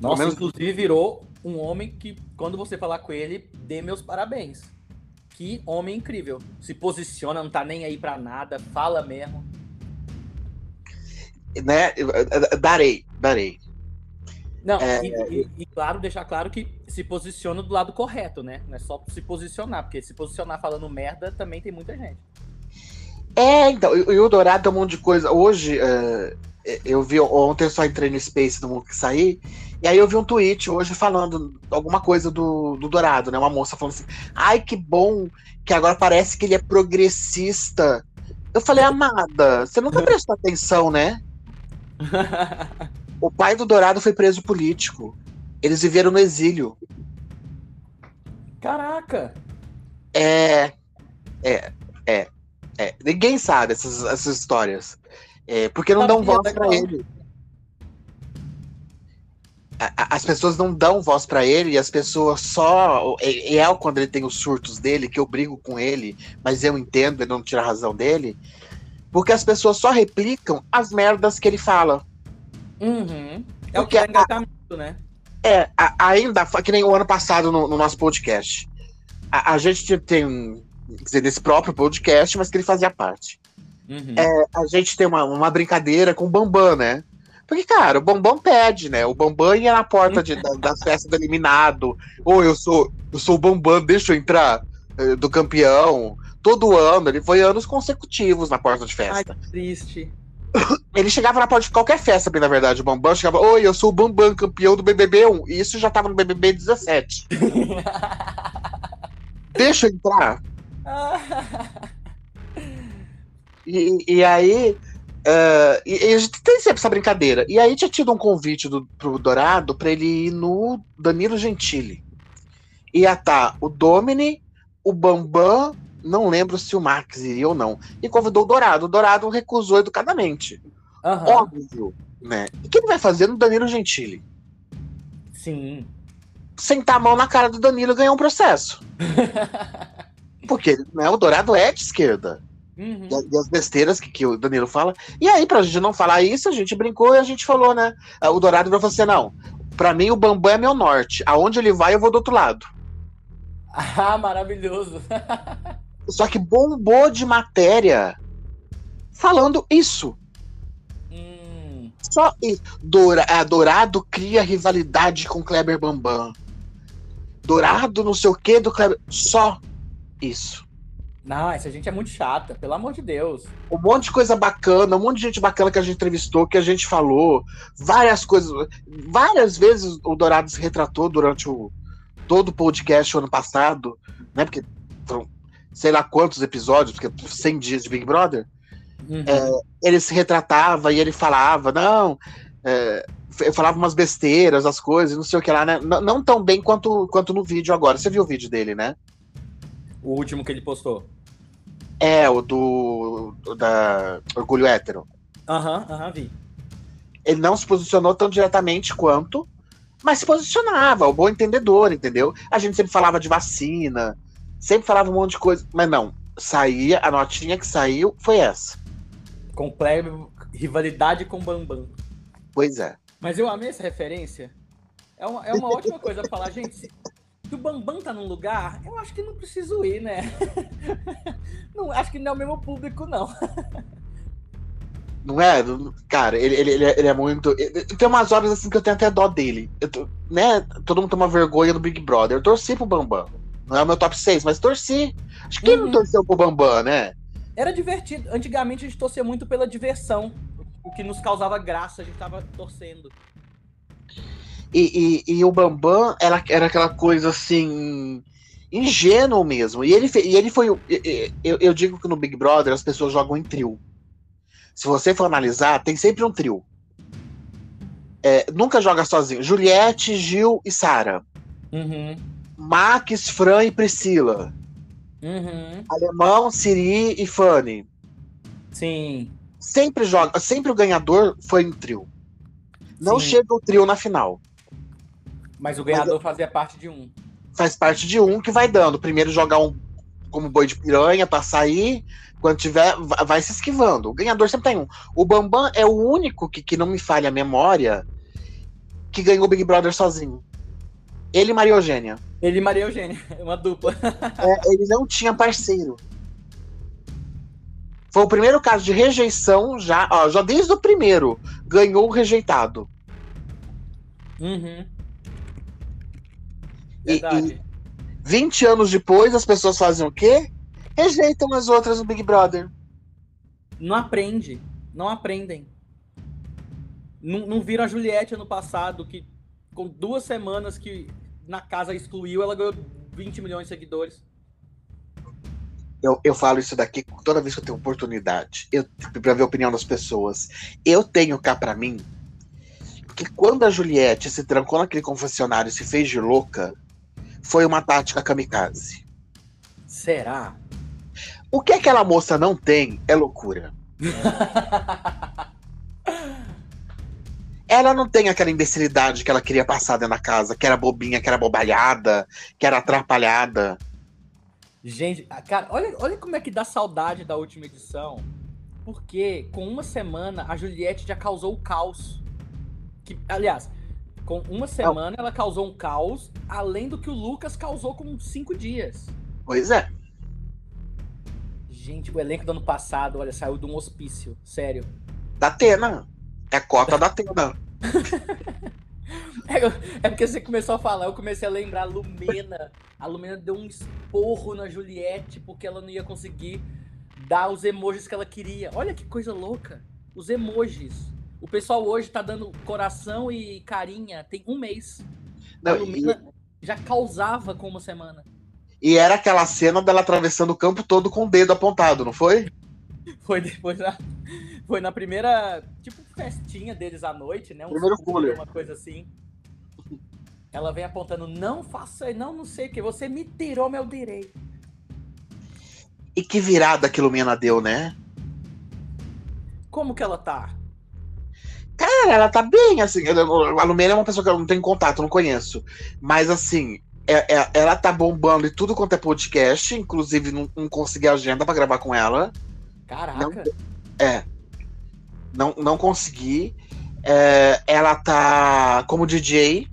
Nossa, menos- inclusive virou um homem que, quando você falar com ele, dê meus parabéns. Que homem incrível. Se posiciona, não tá nem aí pra nada, fala mesmo. Né? Darei, darei. Não, É. e, e- claro, deixar claro que se posiciona do lado correto, né? Não é só se posicionar, porque se posicionar falando merda também tem muita gente. É, então, e o Dourado tem um monte de coisa. Hoje, é, eu vi, ontem eu só entrei no Space do mundo que saí, e aí eu vi um tweet hoje falando alguma coisa do, do Dourado, né? Uma moça falando assim: ai, que bom que agora parece que ele é progressista. Eu falei, amada, você nunca prestou atenção, né? O pai do Dourado foi preso político. Eles viveram no exílio. Caraca! É. É. É. é. Ninguém sabe essas, essas histórias. É, porque não dão voz pra legal. ele. A- a- As pessoas não dão voz pra ele e as pessoas só. É, é quando ele tem os surtos dele, que eu brigo com ele, mas eu entendo, ele não tira a razão dele. Porque as pessoas só replicam as merdas que ele fala. Uhum. É o que dá a- engatamento, né? É, a- ainda, que nem o ano passado no, no nosso podcast. A, a gente tem. Quer dizer, nesse próprio podcast, mas que ele fazia parte. Uhum. A gente tem uma, uma brincadeira com o Bambam, né? Porque, cara, o Bambam pede, né? O Bambam ia na porta de, da, das festas do eliminado. Ou eu sou, eu sou o Bambam, deixa eu entrar eh, do campeão. Todo ano, ele foi anos consecutivos na porta de Ai, festa. que triste. Ele chegava na porta de qualquer festa, bem na verdade, o Bambam chegava, oi, eu sou o Bambam, campeão do BBB 1. E isso já tava no BBB 17. Deixa eu entrar. E, e aí. eh, e, e a gente tem sempre essa brincadeira. E aí tinha tido um convite do, pro Dourado pra ele ir no Danilo Gentili. Ia estar o Domini, o Bambam, não lembro se o Max iria ou não. E convidou o Dourado. O Dourado recusou educadamente. Aham, Óbvio, né? E o que ele vai fazer no Danilo Gentili? Sim. Sentar a mão na cara do Danilo e ganhar um processo. Porque né, o Dourado é de esquerda. Uhum. E, as besteiras que, que o Danilo fala. E aí, pra gente não falar isso, a gente brincou e a gente falou, né? Ah, O Dourado falou assim: não, pra mim o Bambam é meu norte. Aonde ele vai, eu vou do outro lado. Ah, maravilhoso. Só que bombou de matéria falando isso. Hum, Só isso. Doura, ah, Dourado cria rivalidade com Kleber Bambam. Dourado não sei o que do Kleber. Só isso. não, essa gente é muito chata, pelo amor de Deus. um monte de coisa bacana, um monte de gente bacana que a gente entrevistou, que a gente falou, várias coisas, várias vezes o Dourado se retratou durante o todo o podcast o ano passado, né? Porque foram sei lá quantos episódios, porque 100 dias de Big Brother, Uhum. ele se retratava e ele falava, não, é, eu falava umas besteiras, as coisas, não sei o que lá, né? Não, não tão bem quanto, quanto no vídeo agora. Você viu o vídeo dele, né? O último que ele postou. É, o do, da Orgulho Hétero. Aham, aham, vi. ele não se posicionou tão diretamente quanto, mas se posicionava, o bom entendedor, entendeu? A gente sempre falava de vacina, sempre falava um monte de coisa, mas não, saía, a notinha que saiu foi essa. Com Kleber, rivalidade com Bambam. Pois é. Mas eu amei essa referência. É uma, é uma ótima coisa falar, gente. Se, o Bambam tá num lugar, eu acho que não preciso ir, né? Não, acho que não é o mesmo público, não. Não é? Cara, ele, ele, ele é, ele é muito. ele- tem umas horas assim que eu tenho até dó dele. Eu né? Todo mundo toma vergonha do Big Brother. Eu torci pro Bambam. Não é o meu top 6, mas torci. Acho que quem não Uhum. torceu pro Bambam, né? Era divertido. Antigamente a gente torcia muito pela diversão. O que nos causava graça, a gente tava torcendo. E, e, e o Bambam era, era aquela coisa assim. ingênuo mesmo. E ele, e ele foi. Eu, eu digo que no Big Brother as pessoas jogam em trio. Se você for analisar, tem sempre um trio. É, nunca joga sozinho. Juliette, Gil e Sara. Uhum. Max, Fran e Priscila. Uhum. Alemão, Siri e Fanny. Sim. Sempre joga. Sempre o ganhador foi em trio. Não Sim. chega o trio na final. Mas o ganhador fazia parte de um. faz parte de um que vai dando. Primeiro jogar um como boi de piranha pra sair. Quando tiver, va- vai se esquivando. O ganhador sempre tem um. O Bambam é o único que, que não me falha a memória que ganhou o Big Brother sozinho. Ele e Maria Eugênia. Ele e Maria Eugênia, uma dupla. É, ele não tinha parceiro. Foi o primeiro caso de rejeição, já, ó, já desde o primeiro, ganhou o rejeitado. Uhum. E- Verdade. 20 anos depois, as pessoas fazem o quê? Rejeitam as outras no Big Brother. Não aprende. Não aprendem. Não, não viram a Juliette ano passado, que com duas semanas que na casa excluiu, ela ganhou 20 milhões de seguidores. Eu, eu falo isso daqui toda vez que eu tenho oportunidade. Eu, pra ver a opinião das pessoas. Eu tenho cá pra mim que quando a Juliette se trancou naquele confessionário e se fez de louca, foi uma tática kamikaze. Será? O que aquela moça não tem é loucura. Ela não tem aquela imbecilidade que ela queria passar dentro da casa, que era bobinha, que era bobalhada, que era atrapalhada. Gente, cara, olha, olha como é que dá saudade da última edição. Porque com uma semana a Juliette já causou o caos. Que, aliás, com uma semana ela causou um caos, além do que o Lucas causou com cinco dias. Pois é. Gente, o elenco do ano passado, olha, saiu de um hospício. Sério. Da Atena. É cota da tenda. É, é porque você começou a falar, eu comecei a lembrar a Lumena. A Lumena deu um esporro na Juliette porque ela não ia conseguir dar os emojis que ela queria. Olha que coisa louca. Os emojis. O pessoal hoje tá dando coração e carinha tem um mês. Não, a Lumena e... já causava com uma semana. E era aquela cena dela atravessando o campo todo com o dedo apontado, não foi? Foi depois da. Foi na primeira. Tipo, festinha deles à noite, né? Um Primeiro cooler. Uma coisa assim. Ela vem apontando, não faça, não, não sei o que, você me tirou meu direito. E que virada que Lumena deu, né? Como que ela tá? Cara, ela tá bem, assim. A Lumena é uma pessoa que eu não tenho contato, não conheço. Mas, assim, é, é, ela tá bombando e tudo quanto é podcast, inclusive não, não consegui agenda para gravar com ela. Caraca. Não, é. Não, não consegui. É, ela tá como DJ.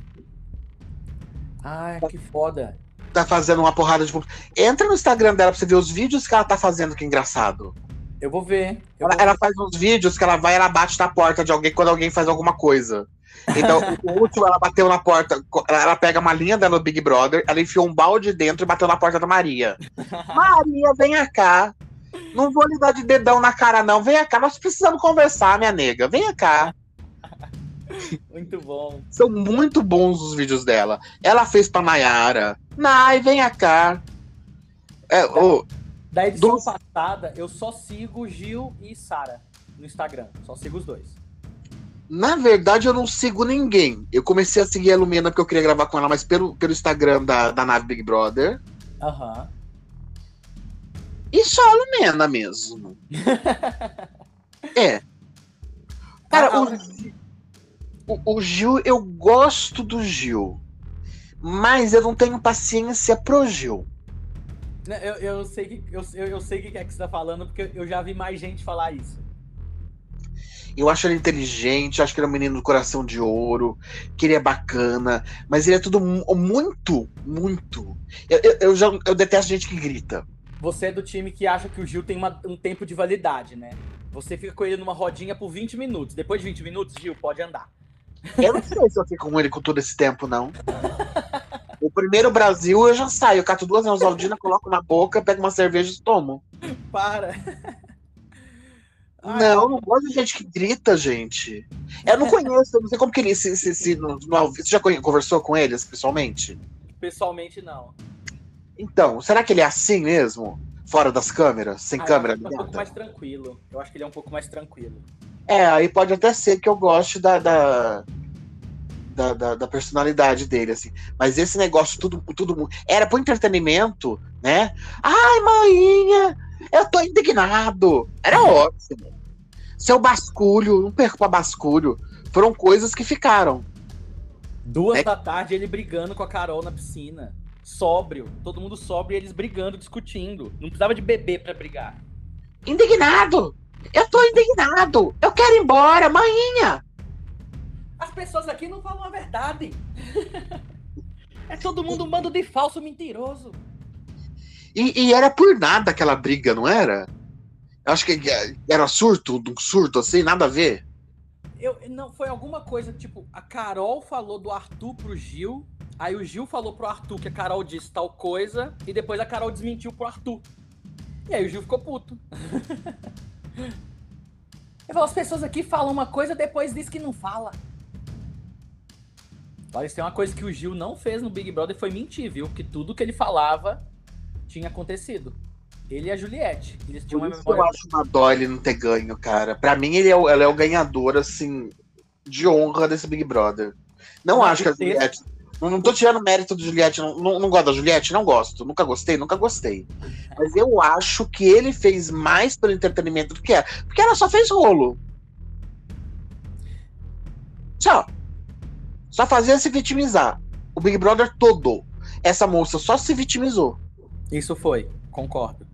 Ai, que foda. Tá fazendo uma porrada de. Entra no Instagram dela pra você ver os vídeos que ela tá fazendo, que engraçado. Eu vou ver. Eu ela, vou ela faz uns vídeos que ela vai ela bate na porta de alguém quando alguém faz alguma coisa. Então, o último, ela bateu na porta. Ela pega uma linha dela no Big Brother, ela enfiou um balde dentro e bateu na porta da Maria. Maria, vem cá. Não vou lhe dar de dedão na cara, não. Vem cá, nós precisamos conversar, minha nega. Vem cá. Muito bom. São muito bons os vídeos dela. Ela fez pra Nayara. Nay, vem cá. É, da, da edição do... passada, eu só sigo Gil e Sara no Instagram. Só sigo os dois. Na verdade, eu não sigo ninguém. Eu comecei a seguir a Lumena porque eu queria gravar com ela, mas pelo, pelo Instagram da, da nave Big Brother. Aham. Uhum. E só a Lumena mesmo. é. Cara, ah, o, o, o Gil, eu gosto do Gil. Mas eu não tenho paciência pro Gil. Eu, eu sei que eu, eu sei que é que você tá falando, porque eu já vi mais gente falar isso. Eu acho ele inteligente, acho que ele é um menino do coração de ouro, que ele é bacana, mas ele é tudo muito, muito. Eu, eu, eu já eu detesto gente que grita. Você é do time que acha que o Gil tem uma, um tempo de validade, né? Você fica com ele numa rodinha por 20 minutos. Depois de 20 minutos, Gil, pode andar. Eu não sei se eu fico com ele com todo esse tempo, não. O primeiro Brasil eu já saio, eu cato duas Neosaldina, coloco na boca, pego uma cerveja e tomo. Para. Ai, não, não gosto de gente que grita, gente. Eu não conheço, eu não sei como que ele se, se, se no, no, Você já conversou com eles pessoalmente? Pessoalmente, não. Então, será que ele é assim mesmo? Fora das câmeras? Sem ah, câmera? Ele é um pouco mais tranquilo. Eu acho que ele é um pouco mais tranquilo. É, aí pode até ser que eu goste da, da, da, da, da personalidade dele, assim. Mas esse negócio, tudo, tudo. Era pro entretenimento, né? Ai, mãinha, eu tô indignado. Era ótimo. Seu basculho, não perco pra basculho. Foram coisas que ficaram. Duas é. da tarde ele brigando com a Carol na piscina sóbrio, todo mundo sóbrio e eles brigando, discutindo. Não precisava de beber para brigar. Indignado! Eu tô indignado! Eu quero ir embora, maninha! As pessoas aqui não falam a verdade. é todo mundo um bando de falso mentiroso. E, e, era por nada aquela briga, não era? Eu acho que era surto, um surto assim, nada a ver. Eu, não, foi alguma coisa, tipo, a Carol falou do Arthur pro Gil Aí o Gil falou pro Arthur que a Carol disse tal coisa, e depois a Carol desmentiu pro Arthur. E aí o Gil ficou puto. Ele falou, as pessoas aqui falam uma coisa, depois diz que não fala. Olha, isso tem uma coisa que o Gil não fez no Big Brother foi mentir, viu? Que tudo que ele falava tinha acontecido. Ele e a Juliette. Eles tinham Por uma memória... Eu acho uma dó ele não ter ganho, cara. Pra mim, ele é o, ela é o ganhador, assim, de honra desse Big Brother. Não, não acho que a Juliette não, não tô tirando mérito do Juliette, não, não, não gosto da Juliette, não gosto. Nunca gostei, nunca gostei. Mas eu acho que ele fez mais pelo entretenimento do que ela. Porque ela só fez rolo. Só. Só fazia se vitimizar. O Big Brother todo. Essa moça só se vitimizou. Isso foi, concordo.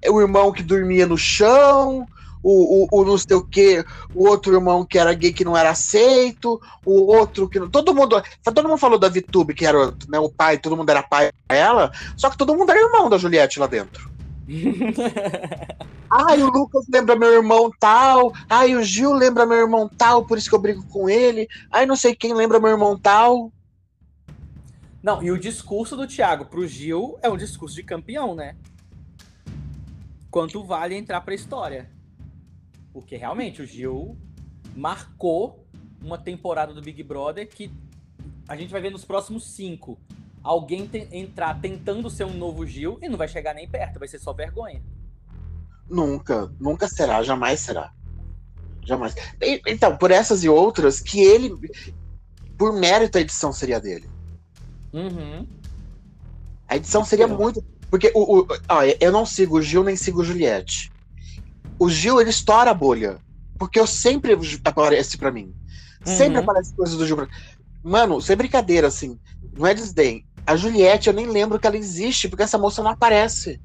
É o irmão que dormia no chão, o, o, o não sei o que, o outro irmão que era gay que não era aceito, o outro que não. Todo mundo. Todo mundo falou da Vitube, que era né, o pai, todo mundo era pai dela, só que todo mundo era irmão da Juliette lá dentro. Ai, o Lucas lembra meu irmão tal. Ai, o Gil lembra meu irmão tal, por isso que eu brigo com ele. Ai, não sei quem lembra meu irmão tal. Não, e o discurso do Thiago pro Gil é um discurso de campeão, né? Quanto vale entrar pra história? Porque realmente o Gil marcou uma temporada do Big Brother que a gente vai ver nos próximos cinco. Alguém te entrar tentando ser um novo Gil e não vai chegar nem perto, vai ser só vergonha. Nunca, nunca será, jamais será. Jamais. Então, por essas e outras, que ele, por mérito, a edição seria dele. Uhum. A edição seria muito. Porque o, o, ó, eu não sigo o Gil nem sigo o Juliette. O Gil, ele estoura a bolha. Porque eu sempre aparece para mim. Sempre uhum. aparece coisas do Gil. Mano, sem brincadeira, assim. Não é desdém. A Juliette, eu nem lembro que ela existe, porque essa moça não aparece.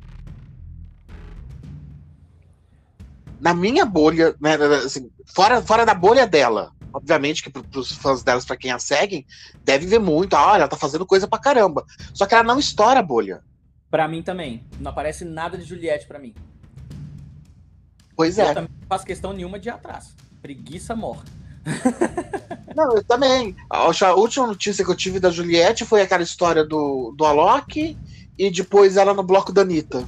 Na minha bolha, né, assim, fora, fora da bolha dela, obviamente que pros fãs delas, para quem a seguem, deve ver muito. Ah, ela tá fazendo coisa pra caramba. Só que ela não estoura a bolha. Pra mim também. Não aparece nada de Juliette para mim. Pois é. Eu também não faço questão nenhuma de ir atrás. Preguiça morta. Não, eu também. A última notícia que eu tive da Juliette foi aquela história do, do Alok e depois ela no bloco da Anitta.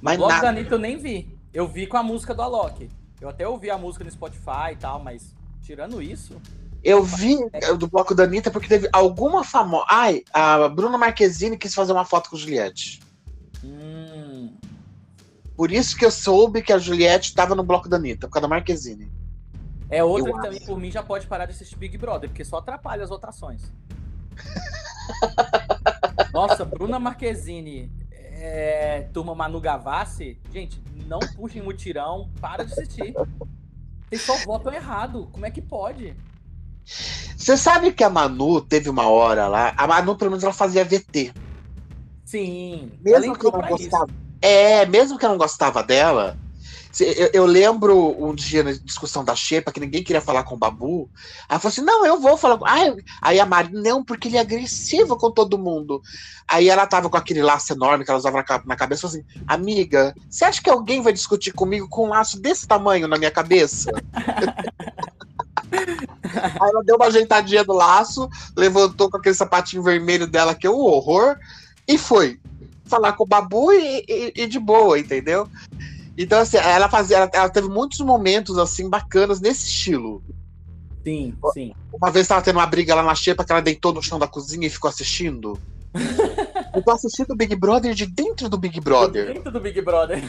Mas o bloco nada. da Anitta eu nem vi. Eu vi com a música do Alok. Eu até ouvi a música no Spotify e tal, mas tirando isso. Eu vi do bloco da Anitta porque teve alguma famosa. Ai, a Bruna Marquezine quis fazer uma foto com a Juliette. Hum. Por isso que eu soube que a Juliette estava no bloco da Anitta, por causa da Marquezine. É outra eu que também, por mim, já pode parar de assistir Big Brother, porque só atrapalha as votações. Nossa, Bruna Marquezine, é, turma Manu Gavassi, gente, não puxem mutirão, para de assistir. Vocês só votam errado. Como é que pode? Você sabe que a Manu teve uma hora lá. A Manu, pelo menos, ela fazia VT. Sim. Mesmo que eu não gostava. É, mesmo que eu não gostava dela, eu, eu, lembro um dia na discussão da Xepa que ninguém queria falar com o Babu. Aí falou assim: não, eu vou falar. Ai, aí a Mari, não, porque ele é agressivo com todo mundo. Aí ela tava com aquele laço enorme que ela usava na, cabeça falou assim: amiga, você acha que alguém vai discutir comigo com um laço desse tamanho na minha cabeça? Aí ela deu uma ajeitadinha do laço, levantou com aquele sapatinho vermelho dela, que é um horror, e foi falar com o Babu e, e, e de boa, entendeu? Então, assim, ela fazia. Ela, ela, teve muitos momentos assim bacanas nesse estilo. Sim, sim. Uma vez estava tendo uma briga lá na Xepa que ela deitou no chão da cozinha e ficou assistindo. Eu tô assistindo o Big Brother de dentro do Big Brother. De dentro do Big Brother.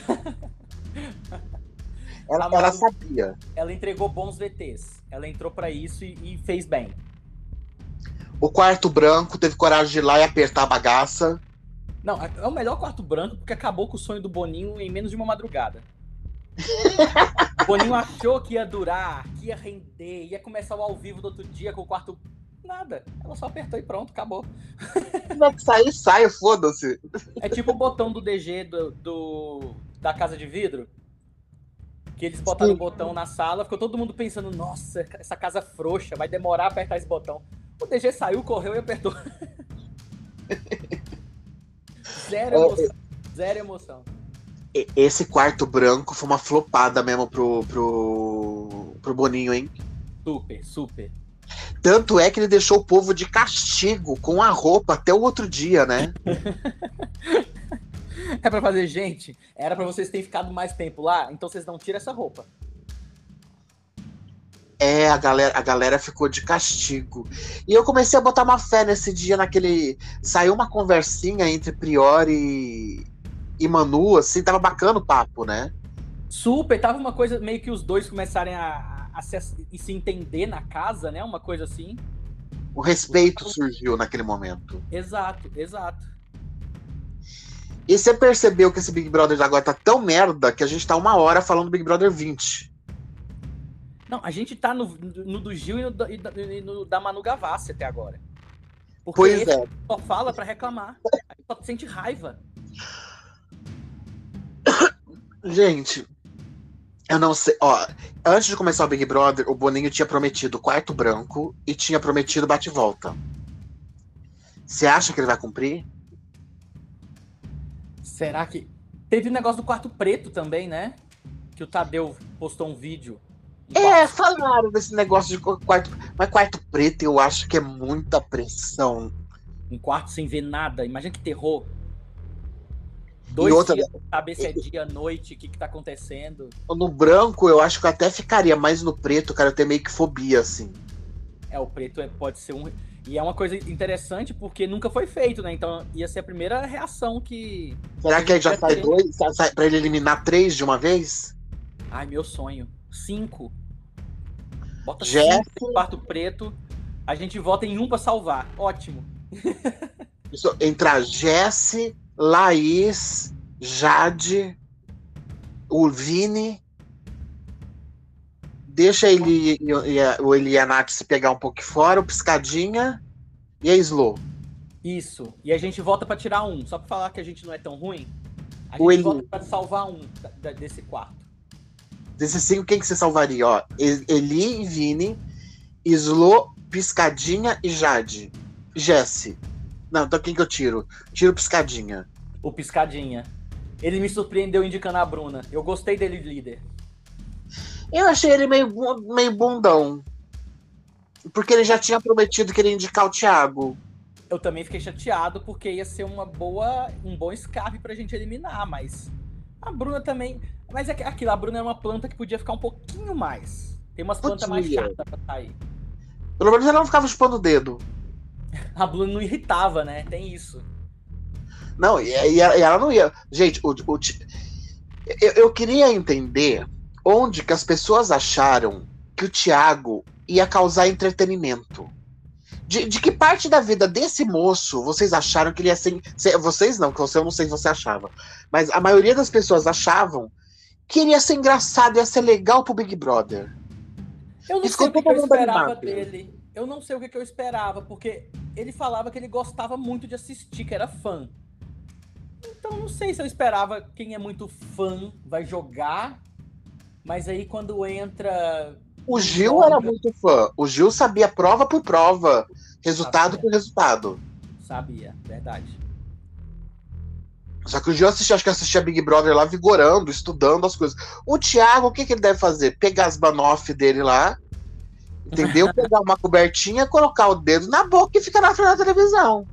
ela, ela sabia. Ela entregou bons VTs. Ela entrou para isso e, e fez bem. O quarto branco teve coragem de ir lá e apertar a bagaça. Não, é o melhor quarto branco porque acabou com o sonho do Boninho em menos de uma madrugada. o Boninho achou que ia durar, que ia render, ia começar o ao vivo do outro dia com o quarto. Nada. Ela só apertou e pronto, acabou. É que sair, sai, foda-se. É tipo o botão do DG do, do, da casa de vidro. Que eles botaram o botão na sala, ficou todo mundo pensando, nossa, essa casa frouxa, vai demorar a apertar esse botão. O DG saiu, correu e apertou. Zero é, emoção. Zero emoção. Esse quarto branco foi uma flopada mesmo pro, pro, pro Boninho, hein? Super, super. Tanto é que ele deixou o povo de castigo com a roupa até o outro dia, né? é pra fazer, gente, era para vocês terem ficado mais tempo lá, então vocês não tiram essa roupa. É, a galera, a galera ficou de castigo. E eu comecei a botar uma fé nesse dia, naquele. Saiu uma conversinha entre Priori e Manu, assim, tava bacana o papo, né? Super, tava uma coisa meio que os dois começarem a, a, se, a se entender na casa, né? Uma coisa assim. O respeito surgiu naquele momento. Exato, exato. E você percebeu que esse Big Brother agora tá tão merda que a gente tá uma hora falando do Big Brother 20. Não, a gente tá no, no do Gil e no, e no da Manu Gavassi até agora. Porque pois é. só fala para reclamar. Só sente raiva. Gente, eu não sei. Ó, antes de começar o Big Brother, o Boninho tinha prometido quarto branco e tinha prometido bate-volta. Você acha que ele vai cumprir? Será que. Teve o um negócio do quarto preto também, né? Que o Tadeu postou um vídeo. É, falaram desse negócio de quarto. Mas quarto preto eu acho que é muita pressão. Um quarto sem ver nada. Imagina que terror. Dois outra... dias, saber se é dia, noite, o que, que tá acontecendo. No branco, eu acho que eu até ficaria, mas no preto, cara, eu tenho meio que fobia, assim. É, o preto é, pode ser um. E é uma coisa interessante porque nunca foi feito, né? Então ia ser a primeira reação que. Será que aí já sai ter... dois? Sai pra ele eliminar três de uma vez? Ai, meu sonho. Cinco. Bota cinco quarto preto. A gente vota em um pra salvar. Ótimo. Isso, entrar Jesse, Laís, Jade, o Vini. Deixa ele e, o Eli e a Nath se pegar um pouco fora, o Piscadinha e a Slow. Isso. E a gente volta para tirar um, só para falar que a gente não é tão ruim. A o gente Eli... volta pra salvar um desse quarto. Desses cinco, quem que você salvaria? Ó, Eli e Vini, Slow, Piscadinha e Jade. Jesse. Não, então quem que eu tiro? Tiro Piscadinha. O Piscadinha. Ele me surpreendeu indicando a Bruna. Eu gostei dele de líder. Eu achei ele meio, meio bundão. Porque ele já tinha prometido que ele ia indicar o Thiago. Eu também fiquei chateado porque ia ser uma boa, um bom escape pra gente eliminar, mas a Bruna também. Mas é aquilo, a Bruna é uma planta que podia ficar um pouquinho mais. Tem umas plantas mais chatas pra sair. Pelo menos ela não ficava chupando o dedo. A Bruna não irritava, né? Tem isso. Não, e, e ela não ia. Gente, o, o eu, eu queria entender onde que as pessoas acharam que o Thiago ia causar entretenimento. De, de, que parte da vida desse moço vocês acharam que ele ia ser. Vocês não, que você eu não sei se você achava. Mas a maioria das pessoas achavam que ele ia ser engraçado, ia ser legal pro Big Brother. Eu não sei o que, que eu esperava animado. dele. Eu não sei o que, que eu esperava, porque ele falava que ele gostava muito de assistir, que era fã. Então não sei se eu esperava quem é muito fã vai jogar mas aí quando entra. O Gil era muito fã. O Gil sabia prova por prova, resultado sabia. por resultado. Sabia, verdade. Só que o Gil assistia, acho que assistia Big Brother lá vigorando, estudando as coisas. O Thiago, o que, que ele deve fazer? Pegar as banoff dele lá, entendeu? Pegar uma cobertinha, colocar o dedo na boca e ficar na frente da televisão.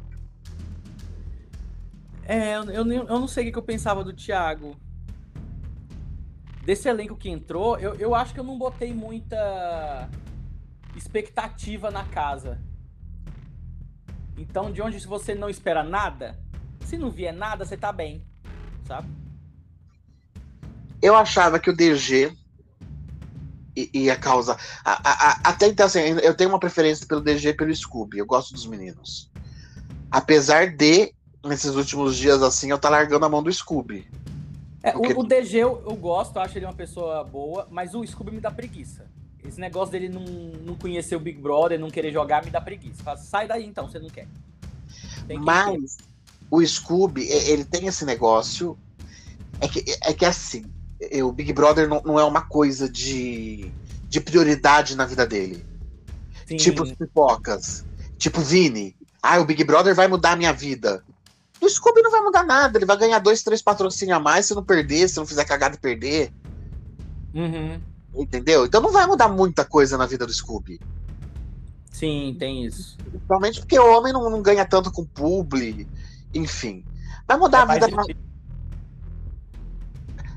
É, eu, eu, eu não sei o que eu pensava do Thiago desse elenco que entrou, eu, eu acho que eu não botei muita expectativa na casa. Então, de onde você não espera nada, se não vier nada, você tá bem, sabe? Eu achava que o DG ia causar. A, a, a, até então, assim, eu tenho uma preferência pelo DG e pelo Scooby. Eu gosto dos meninos. Apesar de, nesses últimos dias, assim, eu tá largando a mão do Scooby. É, Porque... o, o, DG eu, eu gosto, acho ele uma pessoa boa, mas o Scooby me dá preguiça. Esse negócio dele não, não conhecer o Big Brother, não querer jogar, me dá preguiça. Fala, sai daí então, você não quer. mas o Scooby, ele tem esse negócio. É que, é que assim, o Big Brother não, não é uma coisa de, de prioridade na vida dele. Sim. Tipo pipocas. Tipo Vini. Ah, o Big Brother vai mudar a minha vida. O Scooby não vai mudar nada, ele vai ganhar dois, três patrocínios a mais se não perder, se não fizer cagada e perder. Uhum. Entendeu? Então não vai mudar muita coisa na vida do Scooby. Sim, tem isso. Principalmente porque o homem não, não ganha tanto com publi, enfim. Vai mudar é a vida. Da...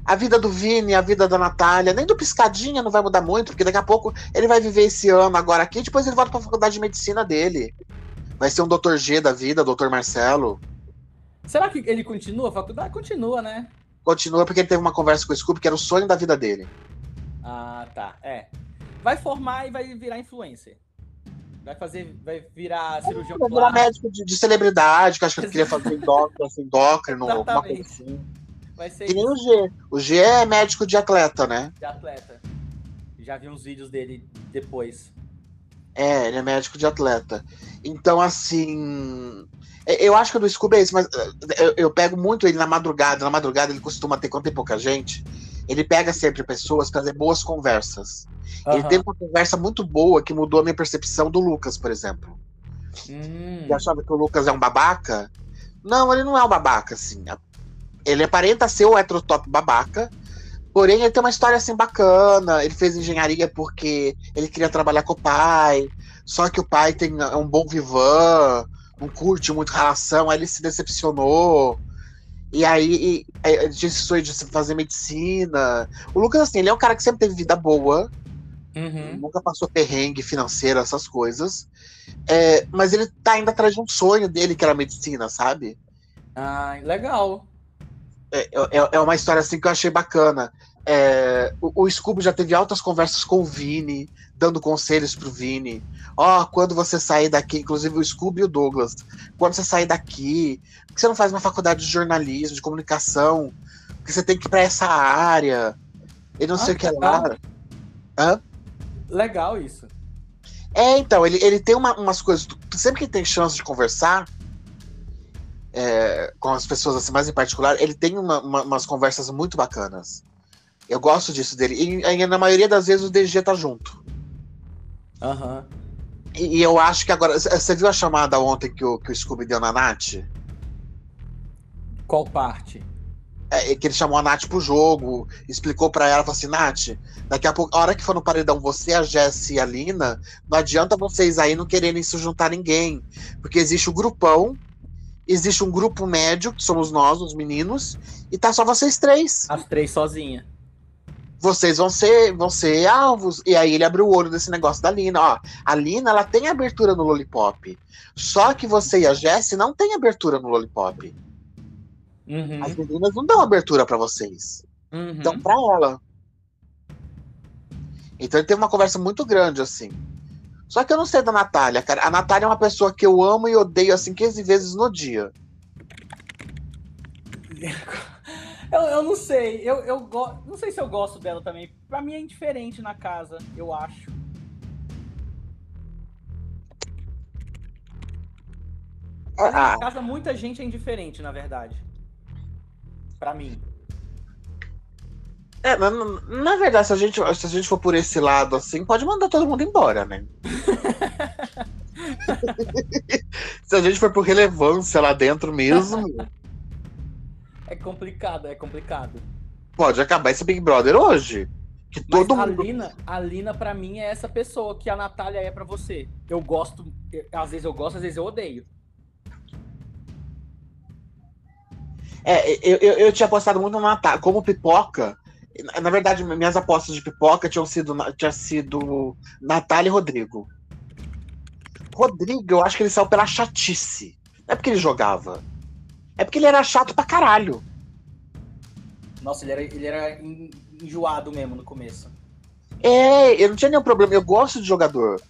A vida do Vini, a vida da Natália, nem do Piscadinha não vai mudar muito, porque daqui a pouco ele vai viver esse ano agora aqui, depois ele volta pra faculdade de medicina dele. Vai ser um Dr. G da vida, Dr. Marcelo. Será que ele continua a faculdade? Continua, né? Continua porque ele teve uma conversa com o Scooby que era o sonho da vida dele. Ah, tá. É. Vai formar e vai virar influencer. Vai fazer, vai virar cirurgião Vai virar médico de, de, celebridade, que acho que ele queria fazer endócrino, assim, endócrino alguma coisa assim. Vai ser nem o G. O G é médico de atleta, né? De atleta. Já vi uns vídeos dele depois. É, ele é médico de atleta. Então, assim. É, eu acho que o do Scooby é isso, mas é, eu, eu, pego muito ele na madrugada. Na madrugada ele costuma ter, quando tem pouca gente, ele pega sempre pessoas para fazer boas conversas. Uhum. Ele teve uma conversa muito boa que mudou a minha percepção do Lucas, por exemplo. Hum. Eu achava que o Lucas é um babaca. Não, ele não é um babaca, assim. ele aparenta ser o heterotop babaca, porém ele tem uma história assim bacana. Ele fez engenharia porque ele queria trabalhar com o pai, só que o pai tem é um bom vivan, não curte muito relação, aí ele se decepcionou. E aí ele tinha esse sonho de fazer medicina. O Lucas, assim, ele é um cara que sempre teve vida boa. Uhum. Nunca passou perrengue financeiro, essas coisas. É, mas ele tá indo atrás de um sonho dele, que era medicina, sabe? Ah, legal. É, é, é uma história assim que eu achei bacana. É, o, o Scooby já teve altas conversas com o Vini, dando conselhos pro Vini. Ó, oh, quando você sair daqui, inclusive o Scooby e o Douglas, quando você sair daqui, por que você não faz uma faculdade de jornalismo, de comunicação? Porque você tem que ir pra essa área. E não ah, sei o que lá. Hã? Legal isso. É, então, ele, ele tem uma, umas coisas. Sempre que tem chance de conversar é, com as pessoas assim, mais em particular, ele tem uma, uma, umas conversas muito bacanas. Eu gosto disso dele. E, e, na maioria das vezes o DG tá junto. Aham. Uhum. E, e, eu acho que agora. Você viu a chamada ontem que o, que o Scooby deu na Nath? Qual parte? É, que ele chamou a Nath pro jogo, explicou para ela, falou assim, Nath, daqui a pouco, a hora que for no paredão, você, a Jess e a Lina, não adianta vocês aí não quererem se juntar ninguém. Porque existe o grupão, existe um grupo médio, que somos nós, os meninos, e tá só vocês três. As três sozinhas. Vocês vão ser, vão ser alvos. E aí ele abriu o olho desse negócio da Lina. Ó, a Lina, ela tem abertura no Lollipop. Só que você e a Jess não tem abertura no Lollipop. Uhum. As meninas não dão abertura para vocês. Uhum. Dão pra ela. Então ele teve uma conversa muito grande, assim. Só que eu não sei da Natália, cara. A Natália é uma pessoa que eu amo e odeio, assim, 15 vezes no dia. Eu, eu não sei. Eu, eu go... não sei se eu gosto dela também. Pra mim é indiferente na casa, eu acho. Ah. Na casa muita gente é indiferente, na verdade para mim. É, na, na verdade, se a, gente, se a gente for por esse lado assim, pode mandar todo mundo embora, né? se a gente for por relevância lá dentro mesmo. É complicado, é complicado. Pode acabar esse Big Brother hoje. Que Mas todo a mundo... Lina, a Lina, pra mim, é essa pessoa que a Natália é para você. Eu gosto, às vezes eu gosto, às vezes eu odeio. É, eu, eu, eu tinha apostado muito no Natal. Como pipoca, na verdade, minhas apostas de pipoca tinham sido, tinha sido Natália e Rodrigo. Rodrigo, eu acho que ele saiu pela chatice. Não é porque ele jogava. É porque ele era chato pra caralho. Nossa, ele era, ele era enjoado mesmo no começo. É, eu não tinha nenhum problema. Eu gosto de jogador.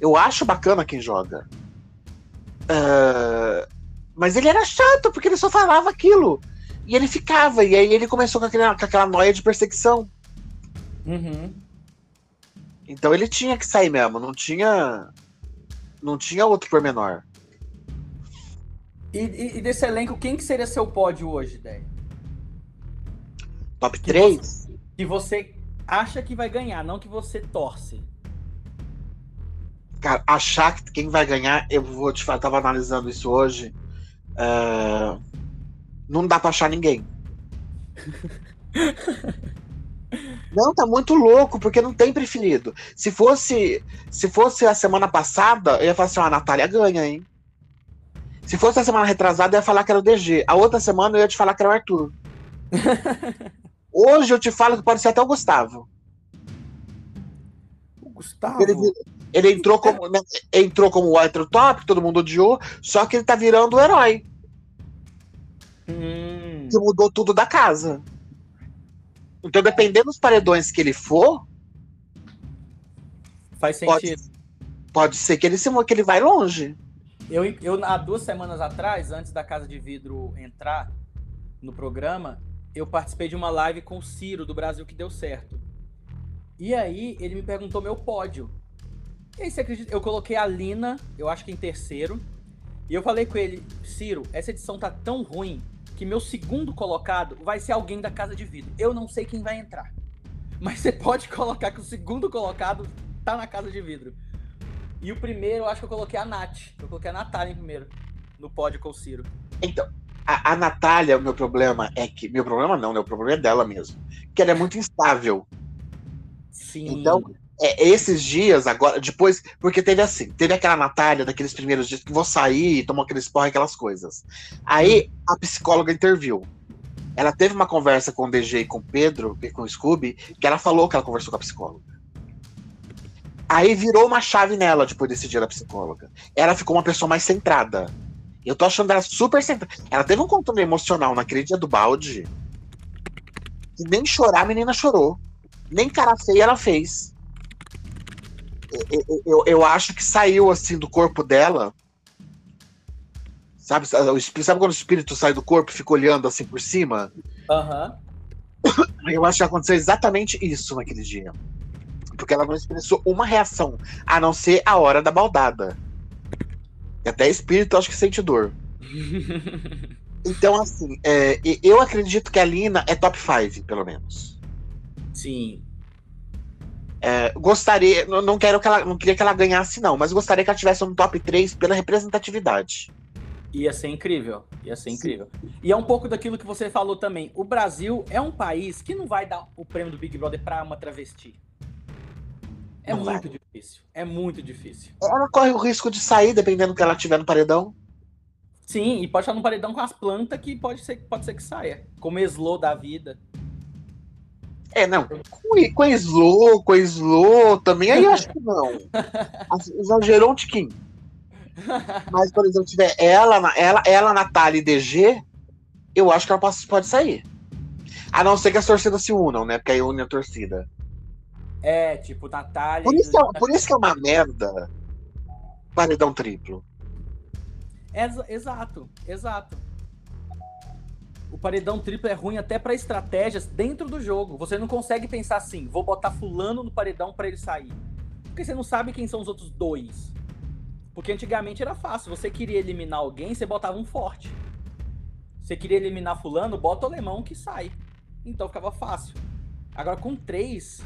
Eu acho bacana quem joga. Uh, mas ele era chato, porque ele só falava aquilo. E ele ficava, e aí ele começou com, aquele, com aquela noia de perseguição. Uhum. Então ele tinha que sair mesmo, não tinha. Não tinha outro pormenor. E, e, e desse elenco, quem que seria seu pódio hoje, Dé? Top 3? Que você acha que vai ganhar, não que você torce. Cara, achar que quem vai ganhar, eu vou te falar, tava analisando isso hoje. Uh, não dá pra achar ninguém. Não, tá muito louco, porque não tem preferido. Se fosse se fosse a semana passada, eu ia falar assim, ó, a Natália ganha, hein? Se fosse a semana retrasada, eu ia falar que era o DG. A outra semana eu ia te falar que era o Arthur. Hoje eu te falo que pode ser até o Gustavo. O Gustavo? Ele, ele entrou como, né, entrou como o hétero top, todo mundo odiou, só que ele tá virando o herói. Hum. Que mudou tudo da casa. Então, dependendo dos paredões que ele for. Faz sentido. Pode, pode ser que ele se que ele vai longe. Eu, eu, há duas semanas atrás, antes da Casa de Vidro entrar no programa, eu participei de uma live com o Ciro, do Brasil que deu certo. E aí, ele me perguntou meu pódio. E aí, você acredita? Eu coloquei a Lina, eu acho que em terceiro. E eu falei com ele, Ciro, essa edição tá tão ruim que meu segundo colocado vai ser alguém da casa de vidro. Eu não sei quem vai entrar. Mas você pode colocar que o segundo colocado tá na casa de vidro. E o primeiro, eu acho que eu coloquei a Nath. Eu coloquei a Natália em primeiro. No pódio com o Ciro. Então, A, a Natália, o meu problema é que. Meu problema não, né? O problema é dela mesmo. Que ela é muito instável. Sim. Então, é, esses dias, agora, depois. Porque teve assim, teve aquela Natália daqueles primeiros dias que vou sair, tomou aqueles porra, aquelas coisas. Aí a psicóloga interviu. Ela teve uma conversa com o DG e com o Pedro, e com o Scooby, que ela falou que ela conversou com a psicóloga. Aí virou uma chave nela depois desse dia da psicóloga. Ela ficou uma pessoa mais centrada. Eu tô achando ela super centrada. Ela teve um controle emocional naquele dia do balde. Que nem chorar a menina chorou. Nem cara feia ela fez. Eu, eu, eu, acho que saiu assim do corpo dela. Sabe, sabe quando o espírito sai do corpo e fica olhando assim por cima? Aham. Eu acho que aconteceu exatamente isso naquele dia. Porque ela não expressou uma reação, a não ser a hora da baldada. E até espírito acho que sente dor. Então, assim, é, eu acredito que a Lina é top 5, pelo menos. Sim. É, gostaria, não quero que ela, não queria que ela ganhasse, não, mas gostaria que ela tivesse um top 3 pela representatividade. Ia ser incrível. Ia ser Sim. incrível. E é um pouco daquilo que você falou também. O Brasil é um país que não vai dar o prêmio do Big Brother pra uma travesti. É Não muito difícil. É muito difícil. Ela corre o risco de sair, dependendo do que ela tiver no paredão. Sim, e pode estar no paredão com as plantas que pode ser, pode ser que saia. Como Slow da vida. É, não. Com, com a Slow, com a Slow também, aí eu acho que não. Exagerou um tiquinho. Mas, por exemplo, tiver ela, ela, ela Natália e DG, eu acho que ela pode- pode sair. A não ser que as torcidas se unam, né? Porque aí une a torcida. É, tipo, Natália. Por isso, que é- por isso que é uma merda. Paredão triplo. Exa- exato, exato. O paredão triplo é ruim até pra estratégias dentro do jogo. Você não consegue pensar assim, vou botar fulano no paredão pra ele sair. Porque você não sabe quem são os outros dois. Porque antigamente era fácil. Você queria eliminar alguém, você botava um forte. Você queria eliminar fulano, bota o alemão que sai. Então ficava fácil. Agora com três,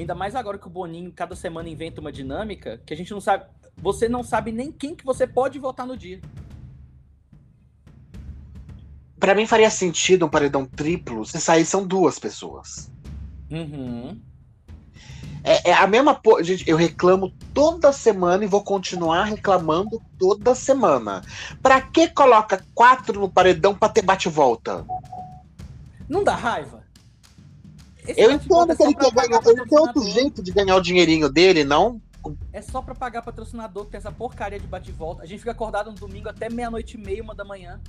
ainda mais agora que o Boninho cada semana inventa uma dinâmica que a gente não sabe. Você não sabe nem quem que você pode votar no dia. Pra mim faria sentido um paredão triplo se saíssem duas pessoas. Uhum. É, é a mesma po... Gente, eu reclamo toda semana e vou continuar reclamando toda semana. Pra que coloca quatro no paredão pra ter bate-volta? Não dá raiva? Esse Eu entendo que ele quer ganhar. Ele tem outro jeito de ganhar o dinheirinho dele, não? É só pra pagar patrocinador que tem essa porcaria de bate-volta. A gente fica acordado no domingo até meia-noite e meia, uma da manhã.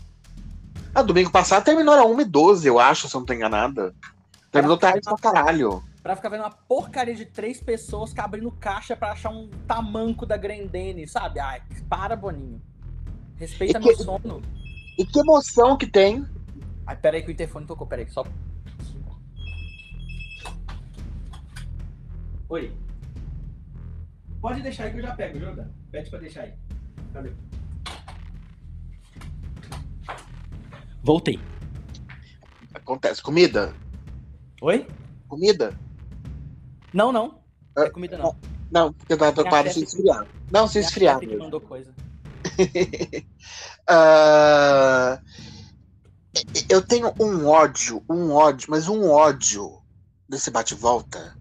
Ah, domingo passado terminou era 1h12, eu acho, se eu não tô enganada. Terminou tarde pra caralho. Pra ficar vendo uma porcaria de três pessoas abrindo caixa pra achar um tamanco da Grendene, sabe? Ai, para, Boninho. Respeita E meu que- sono. E que emoção que tem. Ai, peraí que o interfone tocou, peraí, só. Oi. Pode deixar aí que eu já pego, Joga. Pede pra deixar aí. Cadê? Voltei. Acontece. Comida? Oi? Comida? Não, não. Ah, É comida não. Não, porque eu tava preocupado se esfriar. Não, se É esfriar. que mandou coisa. Ah, eu tenho um ódio, um ódio, mas um ódio desse bate-volta.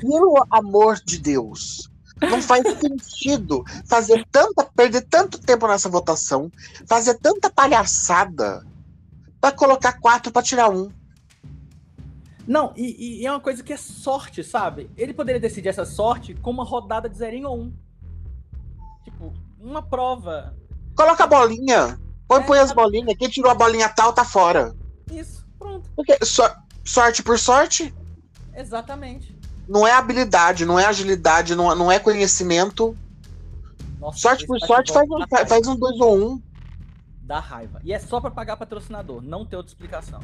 Pelo amor de Deus. Não faz sentido fazer tanta, perder tanto tempo nessa votação, fazer tanta palhaçada pra colocar quatro pra tirar um. Não, e, e é uma coisa que é sorte, sabe? Ele poderia decidir essa sorte com uma rodada de 0 em 1. Um. Tipo, uma prova. Coloca a bolinha. Põe, É, põe as sabe? bolinhas. Quem tirou a bolinha tal tá fora. Isso, pronto. Porque sor- sorte por sorte, Exatamente. não é habilidade, não é agilidade, não, não é conhecimento. Nossa, Sorte por sorte faz um, faz, faz um dois ou um. Dá raiva. E é só pra pagar patrocinador, não ter outra explicação.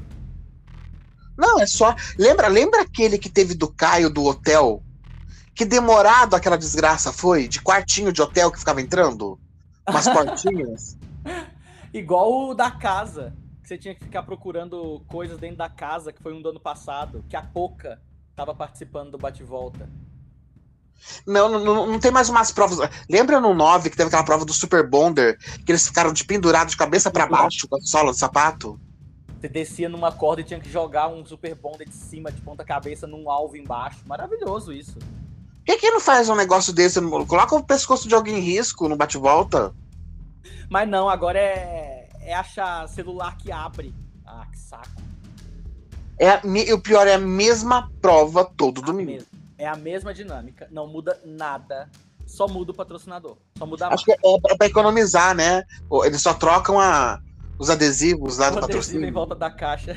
Não, é só. Lembra, lembra aquele que teve do Caio do hotel? Que demorado aquela desgraça foi? De quartinho de hotel que ficava entrando? Umas portinhas. Igual o da casa, que você tinha que ficar procurando coisas dentro da casa, que foi um do ano passado, que a Poca tava participando do bate-volta. Não, não, não tem mais umas provas. Lembra no 9 que teve aquela prova do Super Bonder, que eles ficaram de pendurado de cabeça para baixo com a sola do sapato? Você descia numa corda e tinha que jogar um Super Bonder de cima, de ponta cabeça, num alvo embaixo. Maravilhoso isso. Por que, que não faz um negócio desse? Coloca o pescoço de alguém em risco no bate-volta. Mas não, agora é, é achar celular que abre. Ah, que saco. É, o pior é a mesma prova todo domingo. Mesma. É a mesma dinâmica, não muda nada. Só muda o patrocinador. Só muda a Acho que é pra economizar, né? Eles só trocam a, os adesivos lá o do patrocínio. em volta da caixa.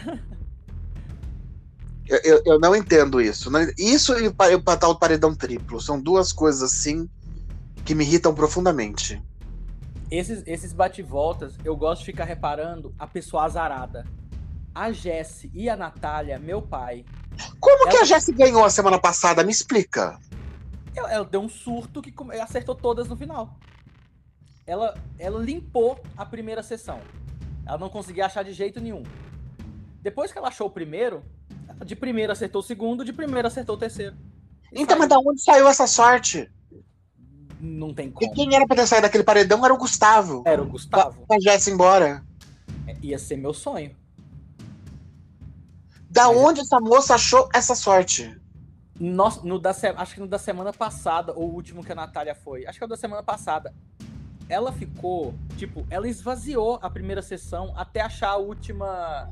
Eu, eu, eu, não entendo isso. Isso e o tal paredão triplo. São duas coisas assim que me irritam profundamente. Esses, esses bate-voltas, eu gosto de ficar reparando a pessoa azarada. A Jesse e a Natália, meu pai, como que a Jessie ganhou a semana passada? Me explica. Ela, ela, deu um surto que acertou todas no final. Ela, ela limpou a primeira sessão. Ela não conseguia achar de jeito nenhum. Depois que ela achou o primeiro, de primeiro acertou o segundo, de primeiro acertou o terceiro. Então, mas da onde saiu essa sorte? Não tem como. E quem era pra ter saído daquele paredão era o Gustavo. Era o Gustavo. Pra, pra Jessie embora. É, ia ser meu sonho. Da Mas... onde essa moça achou essa sorte? No, no da, acho que no da semana passada, ou o último que a Natália foi. Acho que é o da semana passada. Ela ficou, tipo, ela esvaziou a primeira sessão até achar a última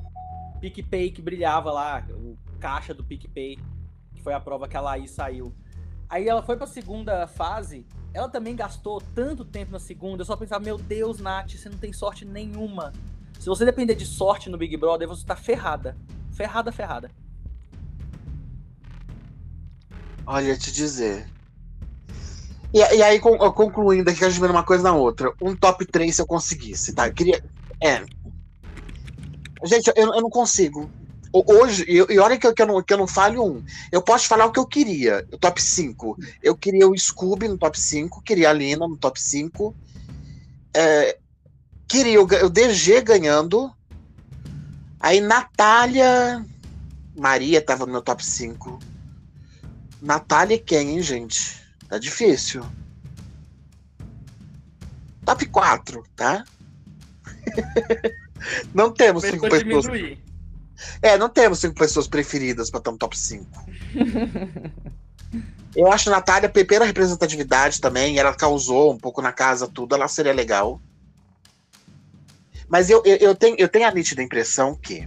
PicPay que brilhava lá, o caixa do PicPay, que foi a prova que a Laís saiu. Aí ela foi pra segunda fase, ela também gastou tanto tempo na segunda, eu só pensava, meu Deus, Nath, você não tem sorte nenhuma. Se você depender de sorte no Big Brother, você tá ferrada. Ferrada, ferrada. Olha, te dizer. E, e aí, concluindo aqui, gente uma coisa na outra. Um top 3 se eu conseguisse, tá? Eu queria. É. Gente, eu, eu não consigo. Hoje, eu, e olha que eu, que, eu não, que eu não falho um. Eu posso falar o que eu queria. O top 5. Eu queria o Scooby no top 5, queria a Lina no top 5. É, queria o, o DG ganhando. Aí Natália. Maria tava no meu top 5. Natália quem, hein, gente? Tá difícil. Top 4, tá? não temos cinco pessoas. Diminuir. É, não temos cinco pessoas preferidas para estar no top 5. Eu acho a Natália, pela representatividade também, ela causou um pouco na casa tudo, ela seria legal. Mas eu, eu, eu, tenho, eu tenho a nítida impressão que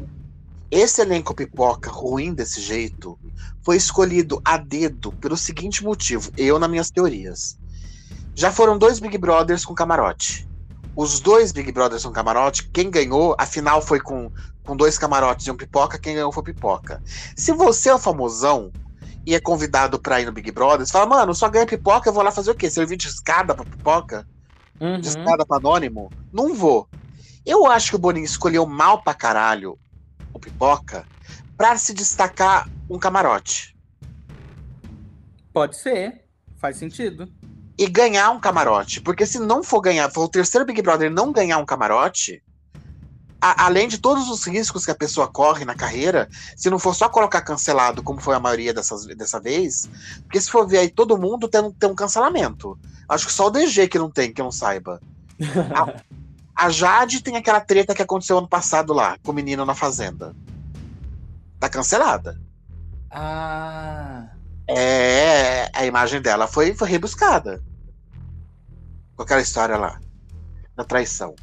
esse elenco pipoca ruim desse jeito foi escolhido a dedo pelo seguinte motivo, eu nas minhas teorias. Já foram dois Big Brothers com camarote. Os dois Big Brothers com camarote, quem ganhou, afinal foi com, com dois camarotes e um pipoca, quem ganhou foi pipoca. Se você é o famosão e é convidado pra ir no Big Brother, você fala, mano, só ganha pipoca, eu vou lá fazer o quê? Servir de escada pra pipoca? Uhum. De escada pra anônimo? Não vou. Eu acho que o Boninho escolheu mal pra caralho o Pipoca pra se destacar um camarote. Pode ser. Faz sentido. E ganhar um camarote. Porque se não for ganhar, for o terceiro Big Brother não ganhar um camarote, a, além de todos os riscos que a pessoa corre na carreira, se não for só colocar cancelado, como foi a maioria dessas, dessa vez, porque se for ver aí, todo mundo tem, tem um cancelamento. Acho que só o DG que não tem, que eu não saiba. a, A Jade tem aquela treta que aconteceu ano passado lá, com o menino na fazenda. Tá cancelada. Ah. É, a imagem dela foi, foi rebuscada. Com aquela história lá. Da traição.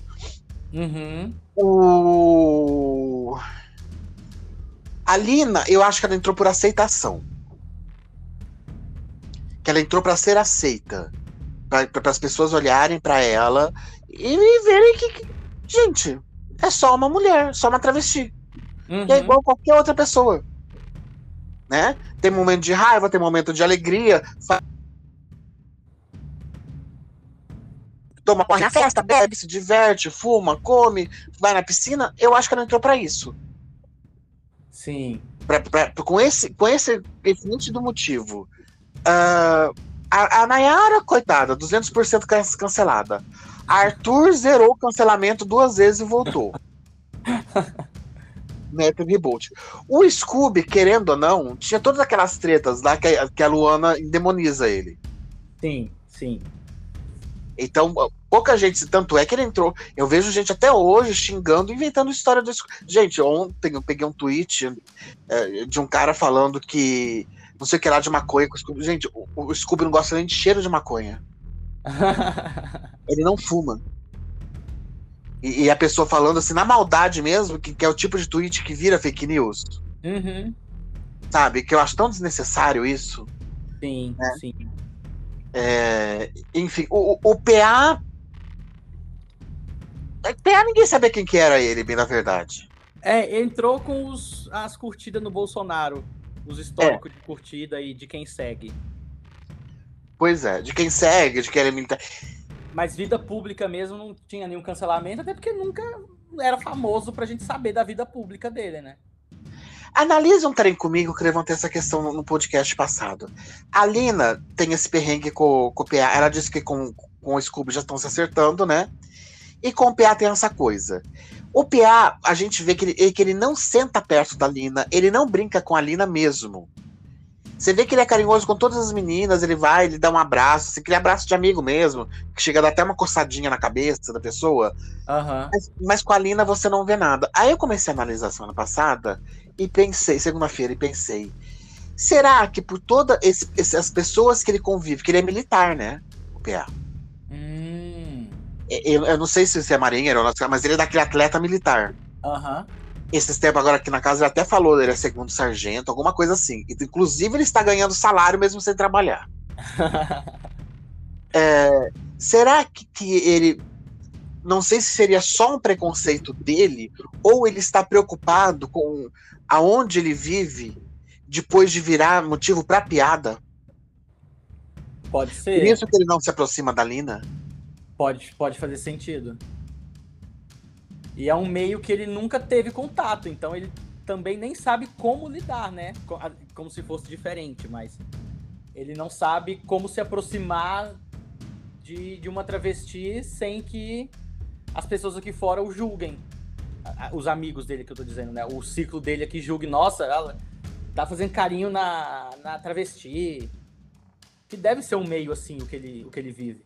Uhum. O... A Lina, eu acho que ela entrou por aceitação. Que ela entrou para ser aceita. Para as pessoas olharem para ela e verem que, gente, é só uma mulher, só uma travesti. Uhum. é igual qualquer outra pessoa. Né? Tem momento de raiva, tem momento de alegria. Toma corre na festa, bebe, se diverte, fuma, come, vai na piscina. Eu acho que ela entrou para isso. Sim. Pra, pra, com esse, com esse, esse do motivo. Uh, a, a Nayara, coitada, 200% cancelada. Arthur zerou o cancelamento duas vezes e voltou. teve reboot. O Scooby, querendo ou não, tinha todas aquelas tretas lá que a, que a Luana demoniza ele. Sim, sim. Então, pouca gente, tanto é que ele entrou. Eu vejo gente até hoje xingando, inventando história do Gente, ontem eu peguei um tweet é, de um cara falando que não sei o que lá de maconha com o Scooby. Gente, o, o Scooby não gosta nem de cheiro de maconha. ele não fuma. E, e, a pessoa falando assim, na maldade mesmo, que, que, é o tipo de tweet que vira fake news. Uhum. Sabe? Que eu acho tão desnecessário isso. Sim, né? sim. É, enfim, o, o PA. É, PA ninguém sabia quem que era ele, bem na verdade. É, entrou com os, as curtidas no Bolsonaro. Os históricos é. de curtida e de quem segue. Pois é, de quem segue, de quem é militar. Mas vida pública mesmo não tinha nenhum cancelamento, até porque nunca era famoso pra gente saber da vida pública dele, né? Analise um trem comigo que levantei essa questão no podcast passado. A Lina tem esse perrengue com, com o PA. Ela disse que com, com o Scooby já estão se acertando, né? E com o PA tem essa coisa. O PA, a gente vê que ele, que ele não senta perto da Lina, ele não brinca com a Lina mesmo. Você vê que ele é carinhoso com todas as meninas, ele vai, ele dá um abraço, assim, aquele abraço de amigo mesmo, que chega a dar até uma coçadinha na cabeça da pessoa. Uhum. Mas, mas, com a Lina você não vê nada. Aí eu comecei a analisar semana passada e pensei, segunda-feira, e pensei, será que por todas as pessoas que ele convive, que ele é militar, né? O PA. Hum. Eu, eu, não sei se é marinheiro, mas ele é daquele atleta militar. Aham. Uhum esses tempos agora aqui na casa ele até falou, ele é segundo sargento, alguma coisa assim. Inclusive, ele está ganhando salário mesmo sem trabalhar. é, será que, que ele. Não sei se seria só um preconceito dele, ou ele está preocupado com aonde ele vive depois de virar motivo para piada. Pode ser. Por isso que ele não se aproxima da Lina. Pode, pode fazer sentido. E é um meio que ele nunca teve contato, então ele também nem sabe como lidar, né? Como se fosse diferente, mas ele não sabe como se aproximar de, de uma travesti sem que as pessoas aqui fora o julguem. Os amigos dele que eu tô dizendo, né? O ciclo dele aqui julgue, nossa, ela tá fazendo carinho na, na travesti. Que deve ser um meio assim o que ele, o que ele vive.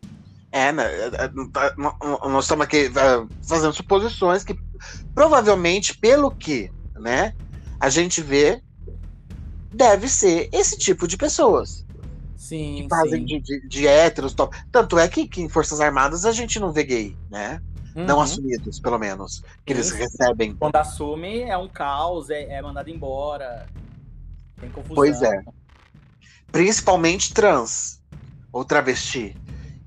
É, né? É, é, tá, nós estamos aqui é, fazendo suposições que provavelmente, pelo que né, a gente vê, deve ser esse tipo de pessoas. Sim. Que fazem sim. De, de, de héteros. Top. Tanto é que, que, em Forças Armadas a gente não vê gay, né? Uhum. Não assumidos, pelo menos. Que sim. eles recebem. Quando assume, é um caos, é, é mandado embora. Tem confusão. Pois é. Principalmente trans ou travesti.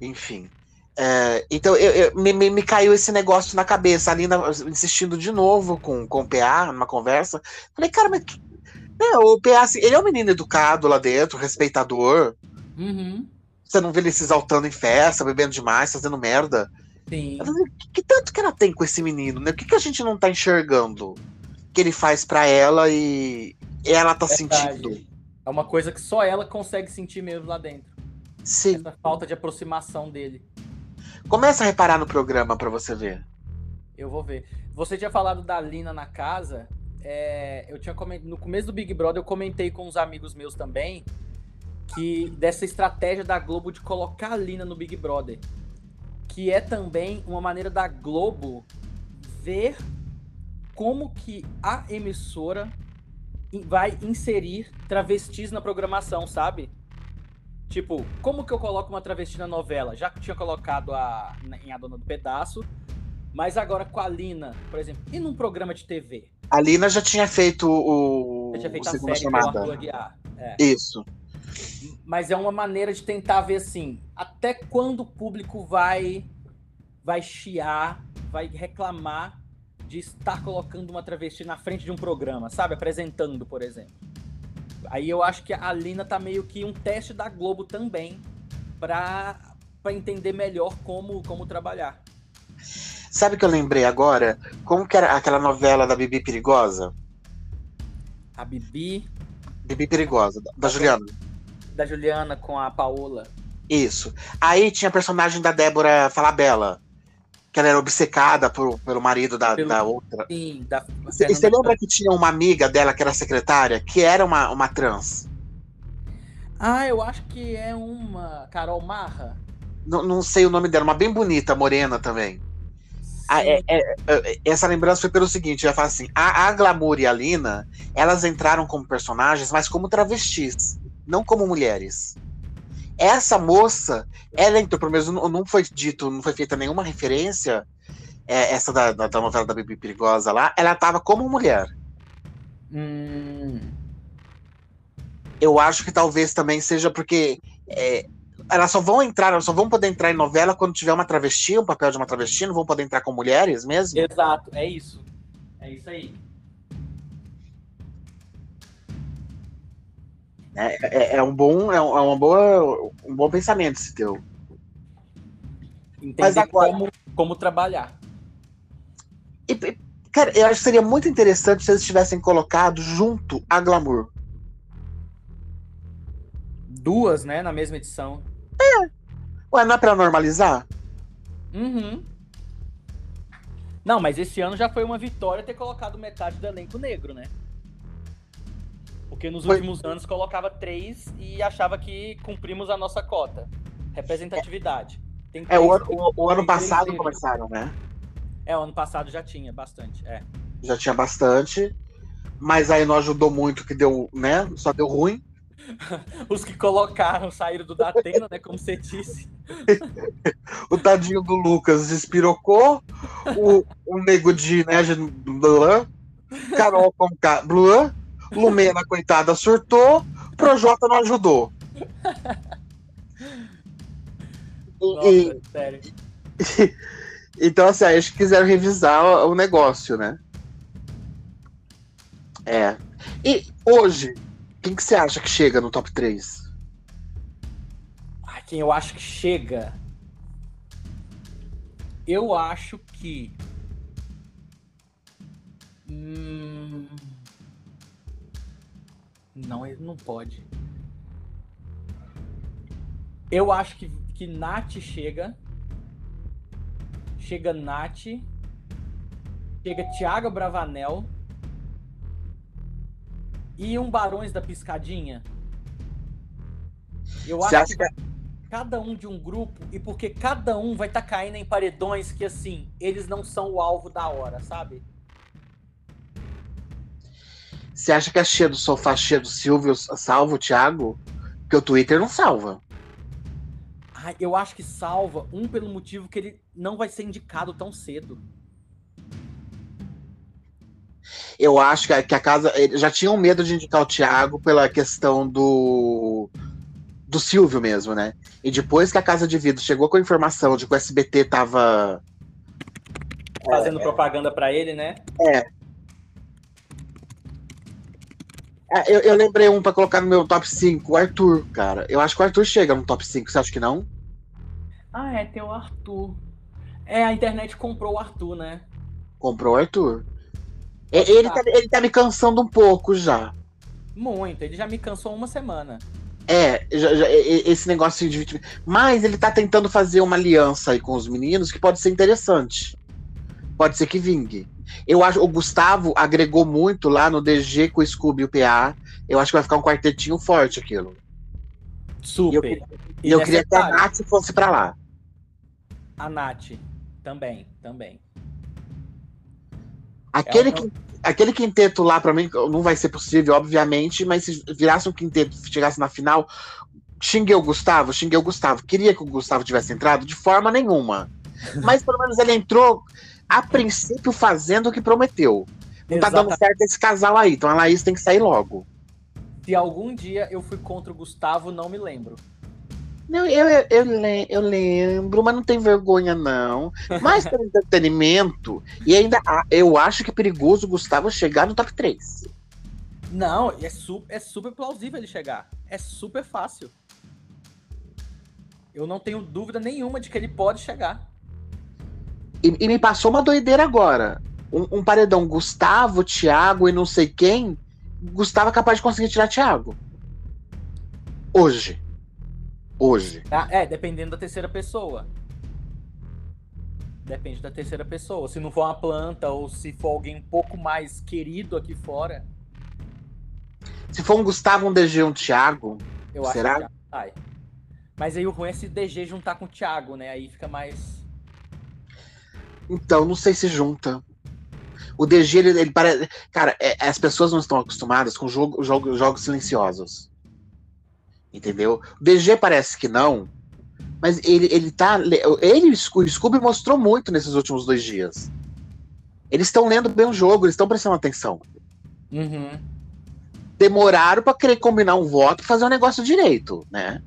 Enfim. É, então eu, eu, me, me, caiu esse negócio na cabeça, ali insistindo de novo com, com o PA numa conversa. Falei, cara, mas né, o PA, assim, ele é um menino educado lá dentro, respeitador. Uhum. Você não vê ele se exaltando em festa, bebendo demais, fazendo merda. Sim. Falei, que, que, tanto que ela tem com esse menino, né? O que, que a gente não tá enxergando que ele faz para ela e ela tá Verdade. sentindo? É uma coisa que só ela consegue sentir mesmo lá dentro. Sim. Essa falta de aproximação dele. Começa a reparar no programa para você ver. Eu vou ver. Você tinha falado da Lina na casa. É, eu tinha coment... No começo do Big Brother, eu comentei com uns amigos meus também que dessa estratégia da Globo de colocar a Lina no Big Brother. Que é também uma maneira da Globo ver como que a emissora vai inserir travestis na programação, sabe? Tipo, como que eu coloco uma travesti na novela? Já tinha colocado a, em A Dona do Pedaço, mas agora com a Lina, por exemplo, e num programa de TV? A Lina já tinha feito o. Já tinha feito o a série chamada. Aguiar. É. Isso. Mas é uma maneira de tentar ver assim, até quando o público vai vai chiar, vai reclamar de estar colocando uma travesti na frente de um programa, sabe? Apresentando, por exemplo. Aí eu acho que a Lina tá meio que um teste da Globo também para entender melhor como, como trabalhar. Sabe o que eu lembrei agora? Como que era aquela novela da Bibi Perigosa? A Bibi. Bibi Perigosa, da, da Juliana. Da Juliana com a Paola. Isso. Aí tinha a personagem da Débora Falabella que ela era obcecada por, pelo marido da, pelo, da outra. Sim, da Você, você lembra que tinha uma amiga dela que era secretária, que era uma, uma trans? Ah, eu acho que é uma Carol Marra. Não, não sei o nome dela, uma bem bonita, morena também. Ah, é, é, é, essa lembrança foi pelo seguinte, já fala assim, a, a Glamour e a Lina, elas entraram como personagens, mas como travestis, não como mulheres. Essa moça, ela entrou, pelo menos não, foi dito, não foi feita nenhuma referência, é, essa da, da, da, novela da Bibi Perigosa lá, ela tava como mulher. Hum. Eu acho que talvez também seja porque é, elas só vão entrar, elas só vão poder entrar em novela quando tiver uma travesti, um papel de uma travesti, não vão poder entrar com mulheres mesmo? Exato, é isso. É isso aí. É, é, é um bom, é, uma boa, um bom pensamento esse teu. Entender Mas agora, como, como trabalhar. E, cara, eu acho que seria muito interessante se eles tivessem colocado junto a Glamour. Duas, né, na mesma edição. É. Ué, não é pra normalizar? Uhum. Não, mas esse ano já foi uma vitória ter colocado metade do elenco negro, né? Porque nos foi. últimos anos colocava três e achava que cumprimos a nossa cota. Representatividade. é, o, o, o ano passado começaram, né? É, o ano passado já tinha bastante, é. Já tinha bastante, mas aí não ajudou muito que deu, né? Só deu ruim. Os que colocaram saíram do Datena, né? Como você disse. o tadinho do Lucas despirocou. O, o nego de, né? Bluan, Carol com Bluan. Lumena, coitada, surtou. Projota não ajudou. Nossa, e, sério. E, então, assim, acho que quiseram revisar o, o negócio, né? É. E hoje, quem que você acha que chega no top 3? Ah, quem eu acho que chega? Eu acho que. Hum... Não, ele não pode. Eu acho que, que Nath chega. Chega Nath. Chega Thiago Bravanel e um Barões da Piscadinha? Eu Você acho que, que cada um de um grupo e porque cada um vai estar tá caindo em paredões que assim, eles não são o alvo da hora, sabe? Você acha que a cheia do sofá, cheia do Silvio salva o Thiago? Porque o Twitter não salva. Ah, eu acho que salva um pelo motivo que ele não vai ser indicado tão cedo. Eu acho que a, que a casa. Já tinham medo de indicar o Thiago pela questão do. do Silvio mesmo, né? E depois que a Casa de Vidro chegou com a informação de que o SBT tava. Fazendo é, propaganda para ele, né? É. eu, eu, lembrei um para colocar no meu top 5, o Arthur, cara. Eu acho que o Arthur chega no top 5, você acha que não? Ah, é, tem o Arthur. É, a internet comprou o Arthur, né? Comprou o Arthur. É, ele tá, ele tá me cansando um pouco já. Muito, ele já me cansou uma semana. É, já, já, esse negócio de. Mas ele tá tentando fazer uma aliança aí com os meninos que pode ser interessante. Pode ser que vingue. Eu acho o Gustavo agregou muito lá no DG com o Scooby e o PA. Eu acho que vai ficar um quartetinho forte aquilo. Super. E eu, eu queria que a Nath fosse pra lá. A Nath, também, também. Aquele, é um... aquele quinteto lá, para mim, não vai ser possível, obviamente, mas se virasse um quinteto chegasse na final, xinguei o Gustavo, xinguei o Gustavo. Queria que o Gustavo tivesse entrado? De forma nenhuma. Mas pelo menos ele entrou, a princípio, fazendo o que prometeu. Não Exatamente. tá dando certo esse casal aí, então a Laís tem que sair logo. Se algum dia eu fui contra o Gustavo, não me lembro. Não, eu, eu, eu, eu, lembro, mas não tem vergonha, não. Mas pelo entretenimento, e ainda eu acho que é perigoso o Gustavo chegar no top 3. Não, é, su é super plausível ele chegar. É super fácil. Eu não tenho dúvida nenhuma de que ele pode chegar. E, e me passou uma doideira agora. Um, um, paredão Gustavo, Thiago e não sei quem. Gustavo é capaz de conseguir tirar Thiago. Hoje. Hoje. Ah, é, dependendo da terceira pessoa. Depende da terceira pessoa. Se não for uma planta ou se for alguém um pouco mais querido aqui fora. Se for um Gustavo, um DG, um Thiago. Eu acho Será? que já sai. Mas aí o ruim é se DG juntar com o Thiago, né? Aí fica mais. Então, não sei se junta. O DG, ele, ele parece. Cara, é- as pessoas não estão acostumadas com jogo, jogo- jogos silenciosos. Entendeu? O DG parece que não. Mas ele, ele tá. Ele o Sco- o Scooby mostrou muito nesses últimos dois dias. Eles estão lendo bem o jogo, eles estão prestando atenção. Uhum. Demoraram pra querer combinar um voto e fazer um negócio direito, né?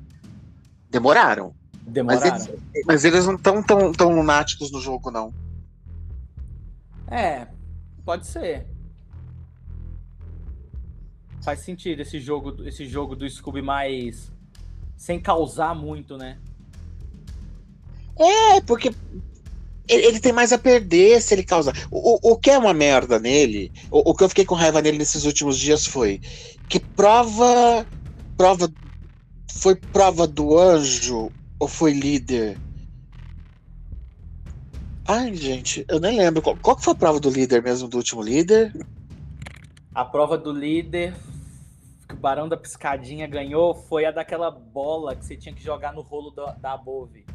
Demoraram. Mas Demoraram. eles, mas eles não estão tão, tão lunáticos no jogo, não. É, pode ser. Faz sentido esse jogo, esse jogo do Scooby mais sem causar muito, né? É, porque ele, ele tem mais a perder se ele causar. O, o, o que é uma merda nele, o, o que eu fiquei com raiva nele nesses últimos dias foi que prova. Prova. Foi prova do anjo ou foi líder? Ai, gente, eu nem lembro. Qual, qual que foi a prova do líder mesmo, do último líder? A prova do líder que o Barão da Piscadinha ganhou foi a daquela bola que você tinha que jogar no rolo da, da Above.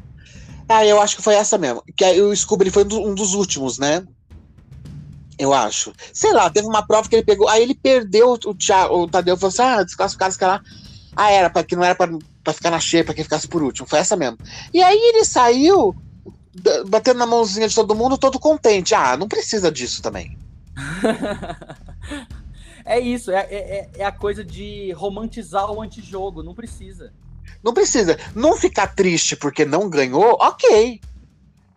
Ah, eu acho que foi essa mesmo. Que aí o Scooby foi um do- dos últimos, né? Eu acho. Sei lá, teve uma prova que ele pegou. Aí ele perdeu o, Thiago, o Tadeu falou assim: ah, desclassificados que lá. Ah, era, pra, que não era pra, pra ficar na xepa, quem ficasse por último. Foi essa mesmo. E aí ele saiu batendo na mãozinha de todo mundo, todo contente. Ah, não precisa disso também. é isso, é, é, é a coisa de romantizar o antijogo, não precisa. Não precisa. Não ficar triste porque não ganhou, ok.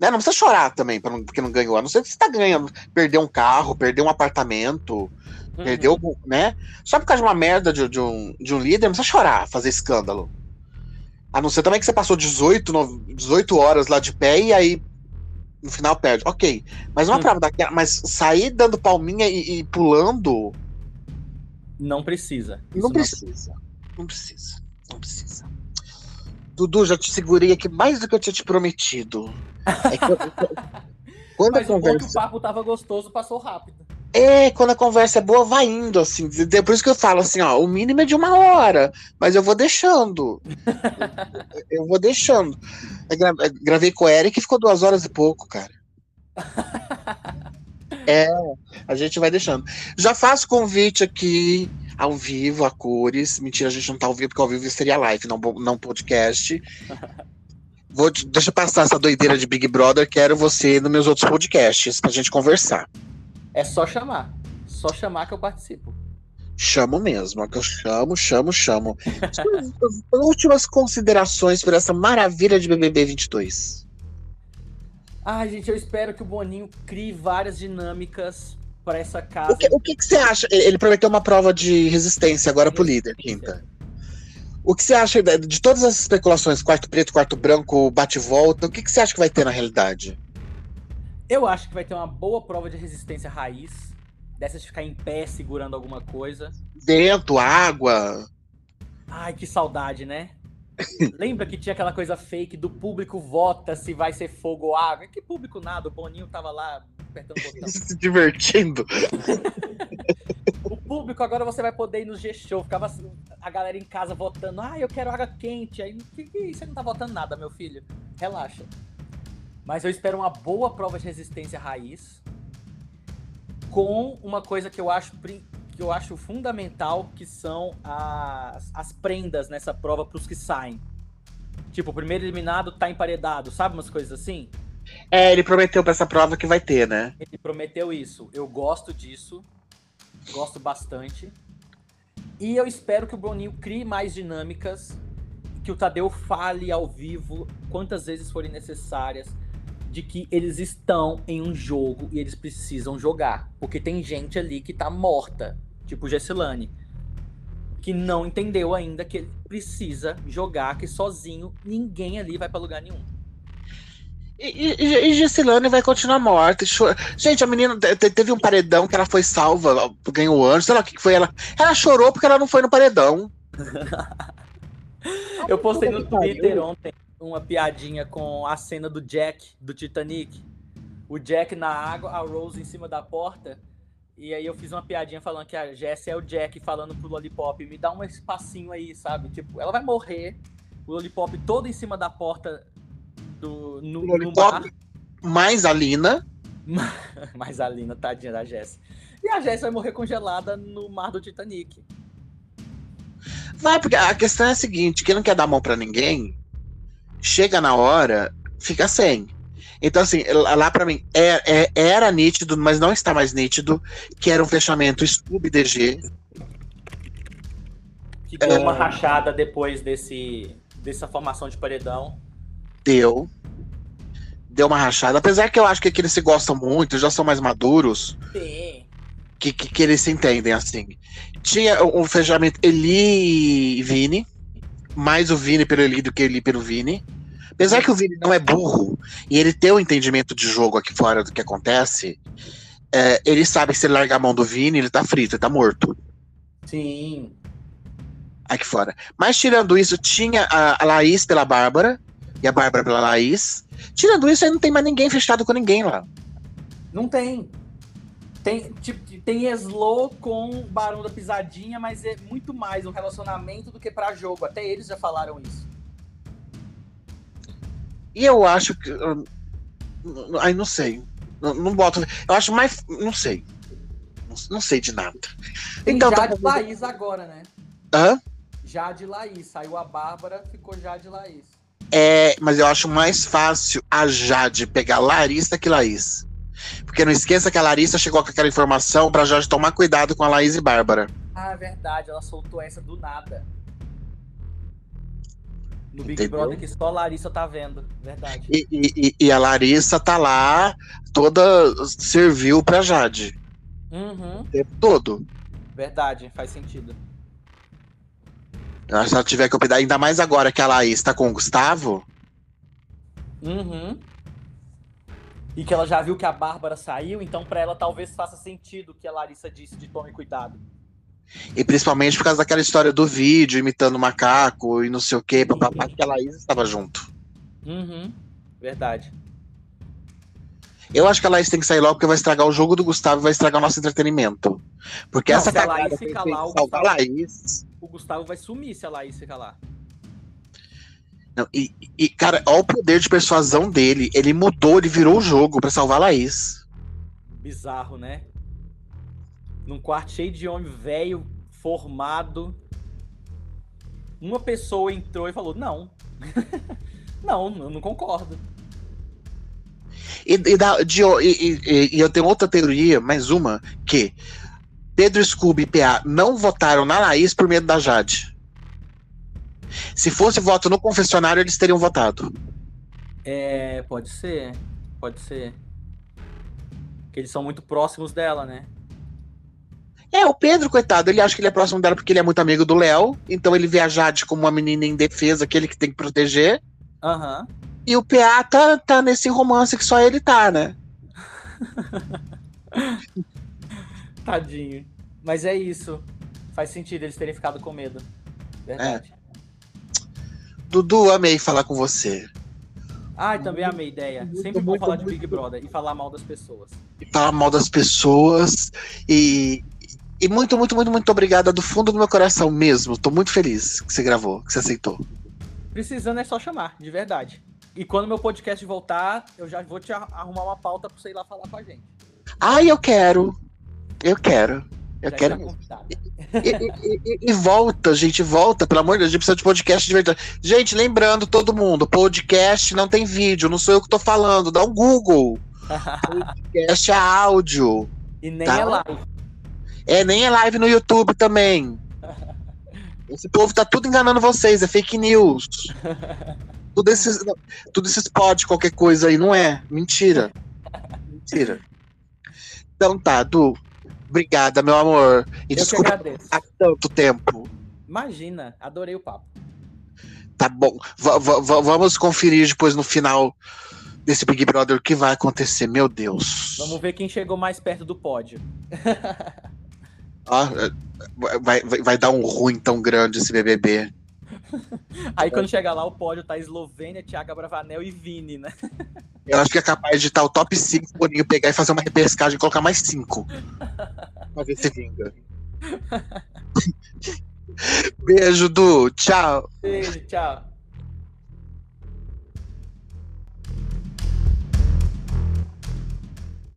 Né? Não precisa chorar também porque não ganhou. A não ser que você tá ganhando. Perdeu um carro, perdeu um apartamento. Uhum. Perdeu, né? Só por causa de uma merda de, de um, de um líder, não precisa chorar, fazer escândalo. A não ser também que você passou 18, no- 18 horas lá de pé e aí no final perde. Ok. Mas uma Hum. prova daquela. Mas sair dando palminha e, e pulando. Não precisa. Não Isso precisa. Não precisa. Não precisa. Dudu, já te segurei aqui mais do que eu tinha te prometido. É que eu- quando a Mas que o papo tava gostoso, passou rápido. É, quando a conversa é boa, vai indo, assim. Por isso que eu falo assim, ó, o mínimo é de uma hora, mas eu vou deixando. eu vou deixando. Eu gra- eu gravei com o Eric e ficou duas horas e pouco, cara. É, a gente vai deixando. Já faço convite aqui ao vivo, a cores. Mentira, a gente não tá ao vivo, porque ao vivo seria live, não, não podcast. Vou, deixa eu passar essa doideira de Big Brother, quero você nos meus outros podcasts pra gente conversar. É só chamar. Só chamar que eu participo. Chamo mesmo, que eu chamo, chamo, chamo. Últimas considerações por essa maravilha de BBB 22. Ai, gente, eu espero que o Boninho crie várias dinâmicas pra essa casa. O que, o que, que você acha? Ele prometeu uma prova de resistência agora pro líder, quinta. O que você acha de, de todas as especulações, quarto preto, quarto branco, bate-volta, o que, que você acha que vai ter na realidade? Eu acho que vai ter uma boa prova de resistência raiz. Dessas de ficar em pé segurando alguma coisa. Vento, água. Ai, que saudade, né? Lembra que tinha aquela coisa fake do público vota se vai ser fogo ou água? Que público nada, o Boninho tava lá apertando o botão. Se divertindo. O público agora você vai poder ir no G-Show. Ficava assim, a galera em casa votando. Ah, eu quero água quente. Aí que, que, você não tá votando nada, meu filho. Relaxa. Mas eu espero uma boa prova de resistência raiz. Com uma coisa que eu acho, que eu acho fundamental, que são as, as prendas nessa prova pros que saem. Tipo, o primeiro eliminado tá emparedado, sabe umas coisas assim? É, ele prometeu pra essa prova que vai ter, né? Ele prometeu isso. Eu gosto disso. Gosto bastante. E eu espero que o Boninho crie mais dinâmicas. Que o Tadeu fale ao vivo quantas vezes forem necessárias. De que eles estão em um jogo e eles precisam jogar. Porque tem gente ali que tá morta. Tipo Gessilane. Que não entendeu ainda que ele precisa jogar. Que sozinho ninguém ali vai pra lugar nenhum. E, e, e Gessilane vai continuar morta. Gente, a menina te- te- teve um paredão que ela foi salva, ganhou o anjo, sei lá o que foi. Ela, ela chorou porque ela não foi no paredão. Eu postei no. Twitter ontem uma piadinha com a cena do Jack do Titanic. O Jack na água, a Rose em cima da porta. E aí eu fiz uma piadinha falando que a Jess é o Jack falando pro Lollipop, me dá um espacinho aí, sabe? Tipo, ela vai morrer, o Lollipop todo em cima da porta do no, Lollipop no mais a Lina. mais a Lina, tadinha da Jess. E a Jess vai morrer congelada no mar do Titanic. Vai, porque a questão é a seguinte: quem não quer dar mão para ninguém, chega na hora, fica sem. Então, assim, lá para mim é, é, era nítido, mas não está mais nítido, que era um fechamento Scooby DG. Que deu é... uma rachada depois desse, dessa formação de paredão. Deu. Deu uma rachada. Apesar que eu acho que, que eles se gostam muito, já são mais maduros. Sim. Que, que, que eles se entendem, assim. Tinha um fechamento Eli e Vini. Mais o Vini pelo Eli do que Eli pelo Vini. Apesar que o Vini não é burro e ele tem o um entendimento de jogo aqui fora do que acontece, é, ele sabe que se ele largar a mão do Vini, ele tá frito, ele tá morto. Sim. Aqui fora. Mas tirando isso, tinha a, a Laís pela Bárbara e a Bárbara pela Laís. Tirando isso, aí não tem mais ninguém fechado com ninguém lá. Não tem. Tem, tipo, tem Slow com Barão da Pisadinha, mas é muito mais um relacionamento do que para jogo. Até eles já falaram isso. E eu acho que. Ai, não sei. Não, não boto. Eu acho mais. Não sei. Não, não sei de nada. Tem então, Jade tá... Laís agora, né? Hã? Jade Laís. Saiu a Bárbara, ficou Jade Laís. É, mas eu acho mais fácil a Jade pegar Larissa que Laís. Porque não esqueça que a Larissa chegou com aquela informação pra Jade tomar cuidado com a Laís e Bárbara. Ah, é verdade. Ela soltou essa do nada. No Big Entendeu? Brother que só a Larissa tá vendo, verdade. E, e, e, a Larissa tá lá, toda serviu pra Jade. Uhum. O tempo todo. Verdade, faz sentido. Se ela tiver que cuidar, ainda mais agora que a Laís tá com o Gustavo. Uhum. E que ela já viu que a Bárbara saiu, então para ela talvez faça sentido o que a Larissa disse de tome cuidado. E principalmente por causa daquela história do vídeo imitando o macaco e não sei o que, papapá, que a Laís estava junto. Uhum. Verdade. Eu acho que a Laís tem que sair logo porque vai estragar o jogo do Gustavo e vai estragar o nosso entretenimento. Porque não, essa se a Laís ficar lá, o Gustavo, Laís... o Gustavo vai sumir se a Laís ficar lá. Não, e, e, cara, olha o poder de persuasão dele. Ele mudou, ele virou o jogo para salvar a Laís. Bizarro, né? num quarto cheio de homem velho, formado. Uma pessoa entrou e falou: Não. não, eu não concordo. E, e, da, de, e, e, eu tenho outra teoria, mais uma, que Pedro Scooby e PA não votaram na Laís por medo da Jade. Se fosse voto no confessionário, eles teriam votado. É, pode ser. Pode ser. Porque eles são muito próximos dela, né? É, o Pedro, coitado, ele acha que ele é próximo dela porque ele é muito amigo do Léo. Então ele vê a Jade como uma menina indefesa, aquele que tem que proteger. Aham. Uhum. E o PA tá, tá nesse romance que só ele tá, né? Tadinho. Mas é isso. Faz sentido eles terem ficado com medo. Verdade. É. Dudu, amei falar com você. Ah, também amei a ideia. Sempre bom falar de Big Brother e falar mal das pessoas. E falar mal das pessoas e, e muito, muito, muito, muito obrigada do fundo do meu coração mesmo. Tô muito feliz que você gravou, que você aceitou. Precisando é só chamar, de verdade. E quando meu podcast voltar, eu já vou te arrumar uma pauta pra você ir lá falar com a gente. Ai, eu quero. Eu quero. Eu já quero. E, e, e, e, volta, gente, volta, pelo amor de Deus, a gente precisa de podcast de verdade. Gente, lembrando todo mundo, podcast não tem vídeo, não sou eu que tô falando, dá um Google. podcast é áudio. E nem tá? é live. É, nem é live no YouTube também. Esse povo tá tudo enganando vocês, é fake news. tudo esses, tudo esses pode qualquer coisa aí, não é? Mentira. Mentira. Então tá, Du. Obrigada, meu amor. E Eu desculpa há tanto tempo. Imagina, adorei o papo. Tá bom. V vamos conferir depois no final desse Big Brother o que vai acontecer, meu Deus. Vamos ver quem chegou mais perto do pódio. Ah, vai, vai, vai dar um ruim tão grande esse BBB. Aí quando chegar lá, o pódio tá Eslovênia, Thiago Bravanel e Vini, né? Eu acho que é capaz de estar o top 5, Boninho pegar e fazer uma repescagem e colocar mais 5. Pra ver se vinga. Beijo, Du. Tchau. Beijo, tchau.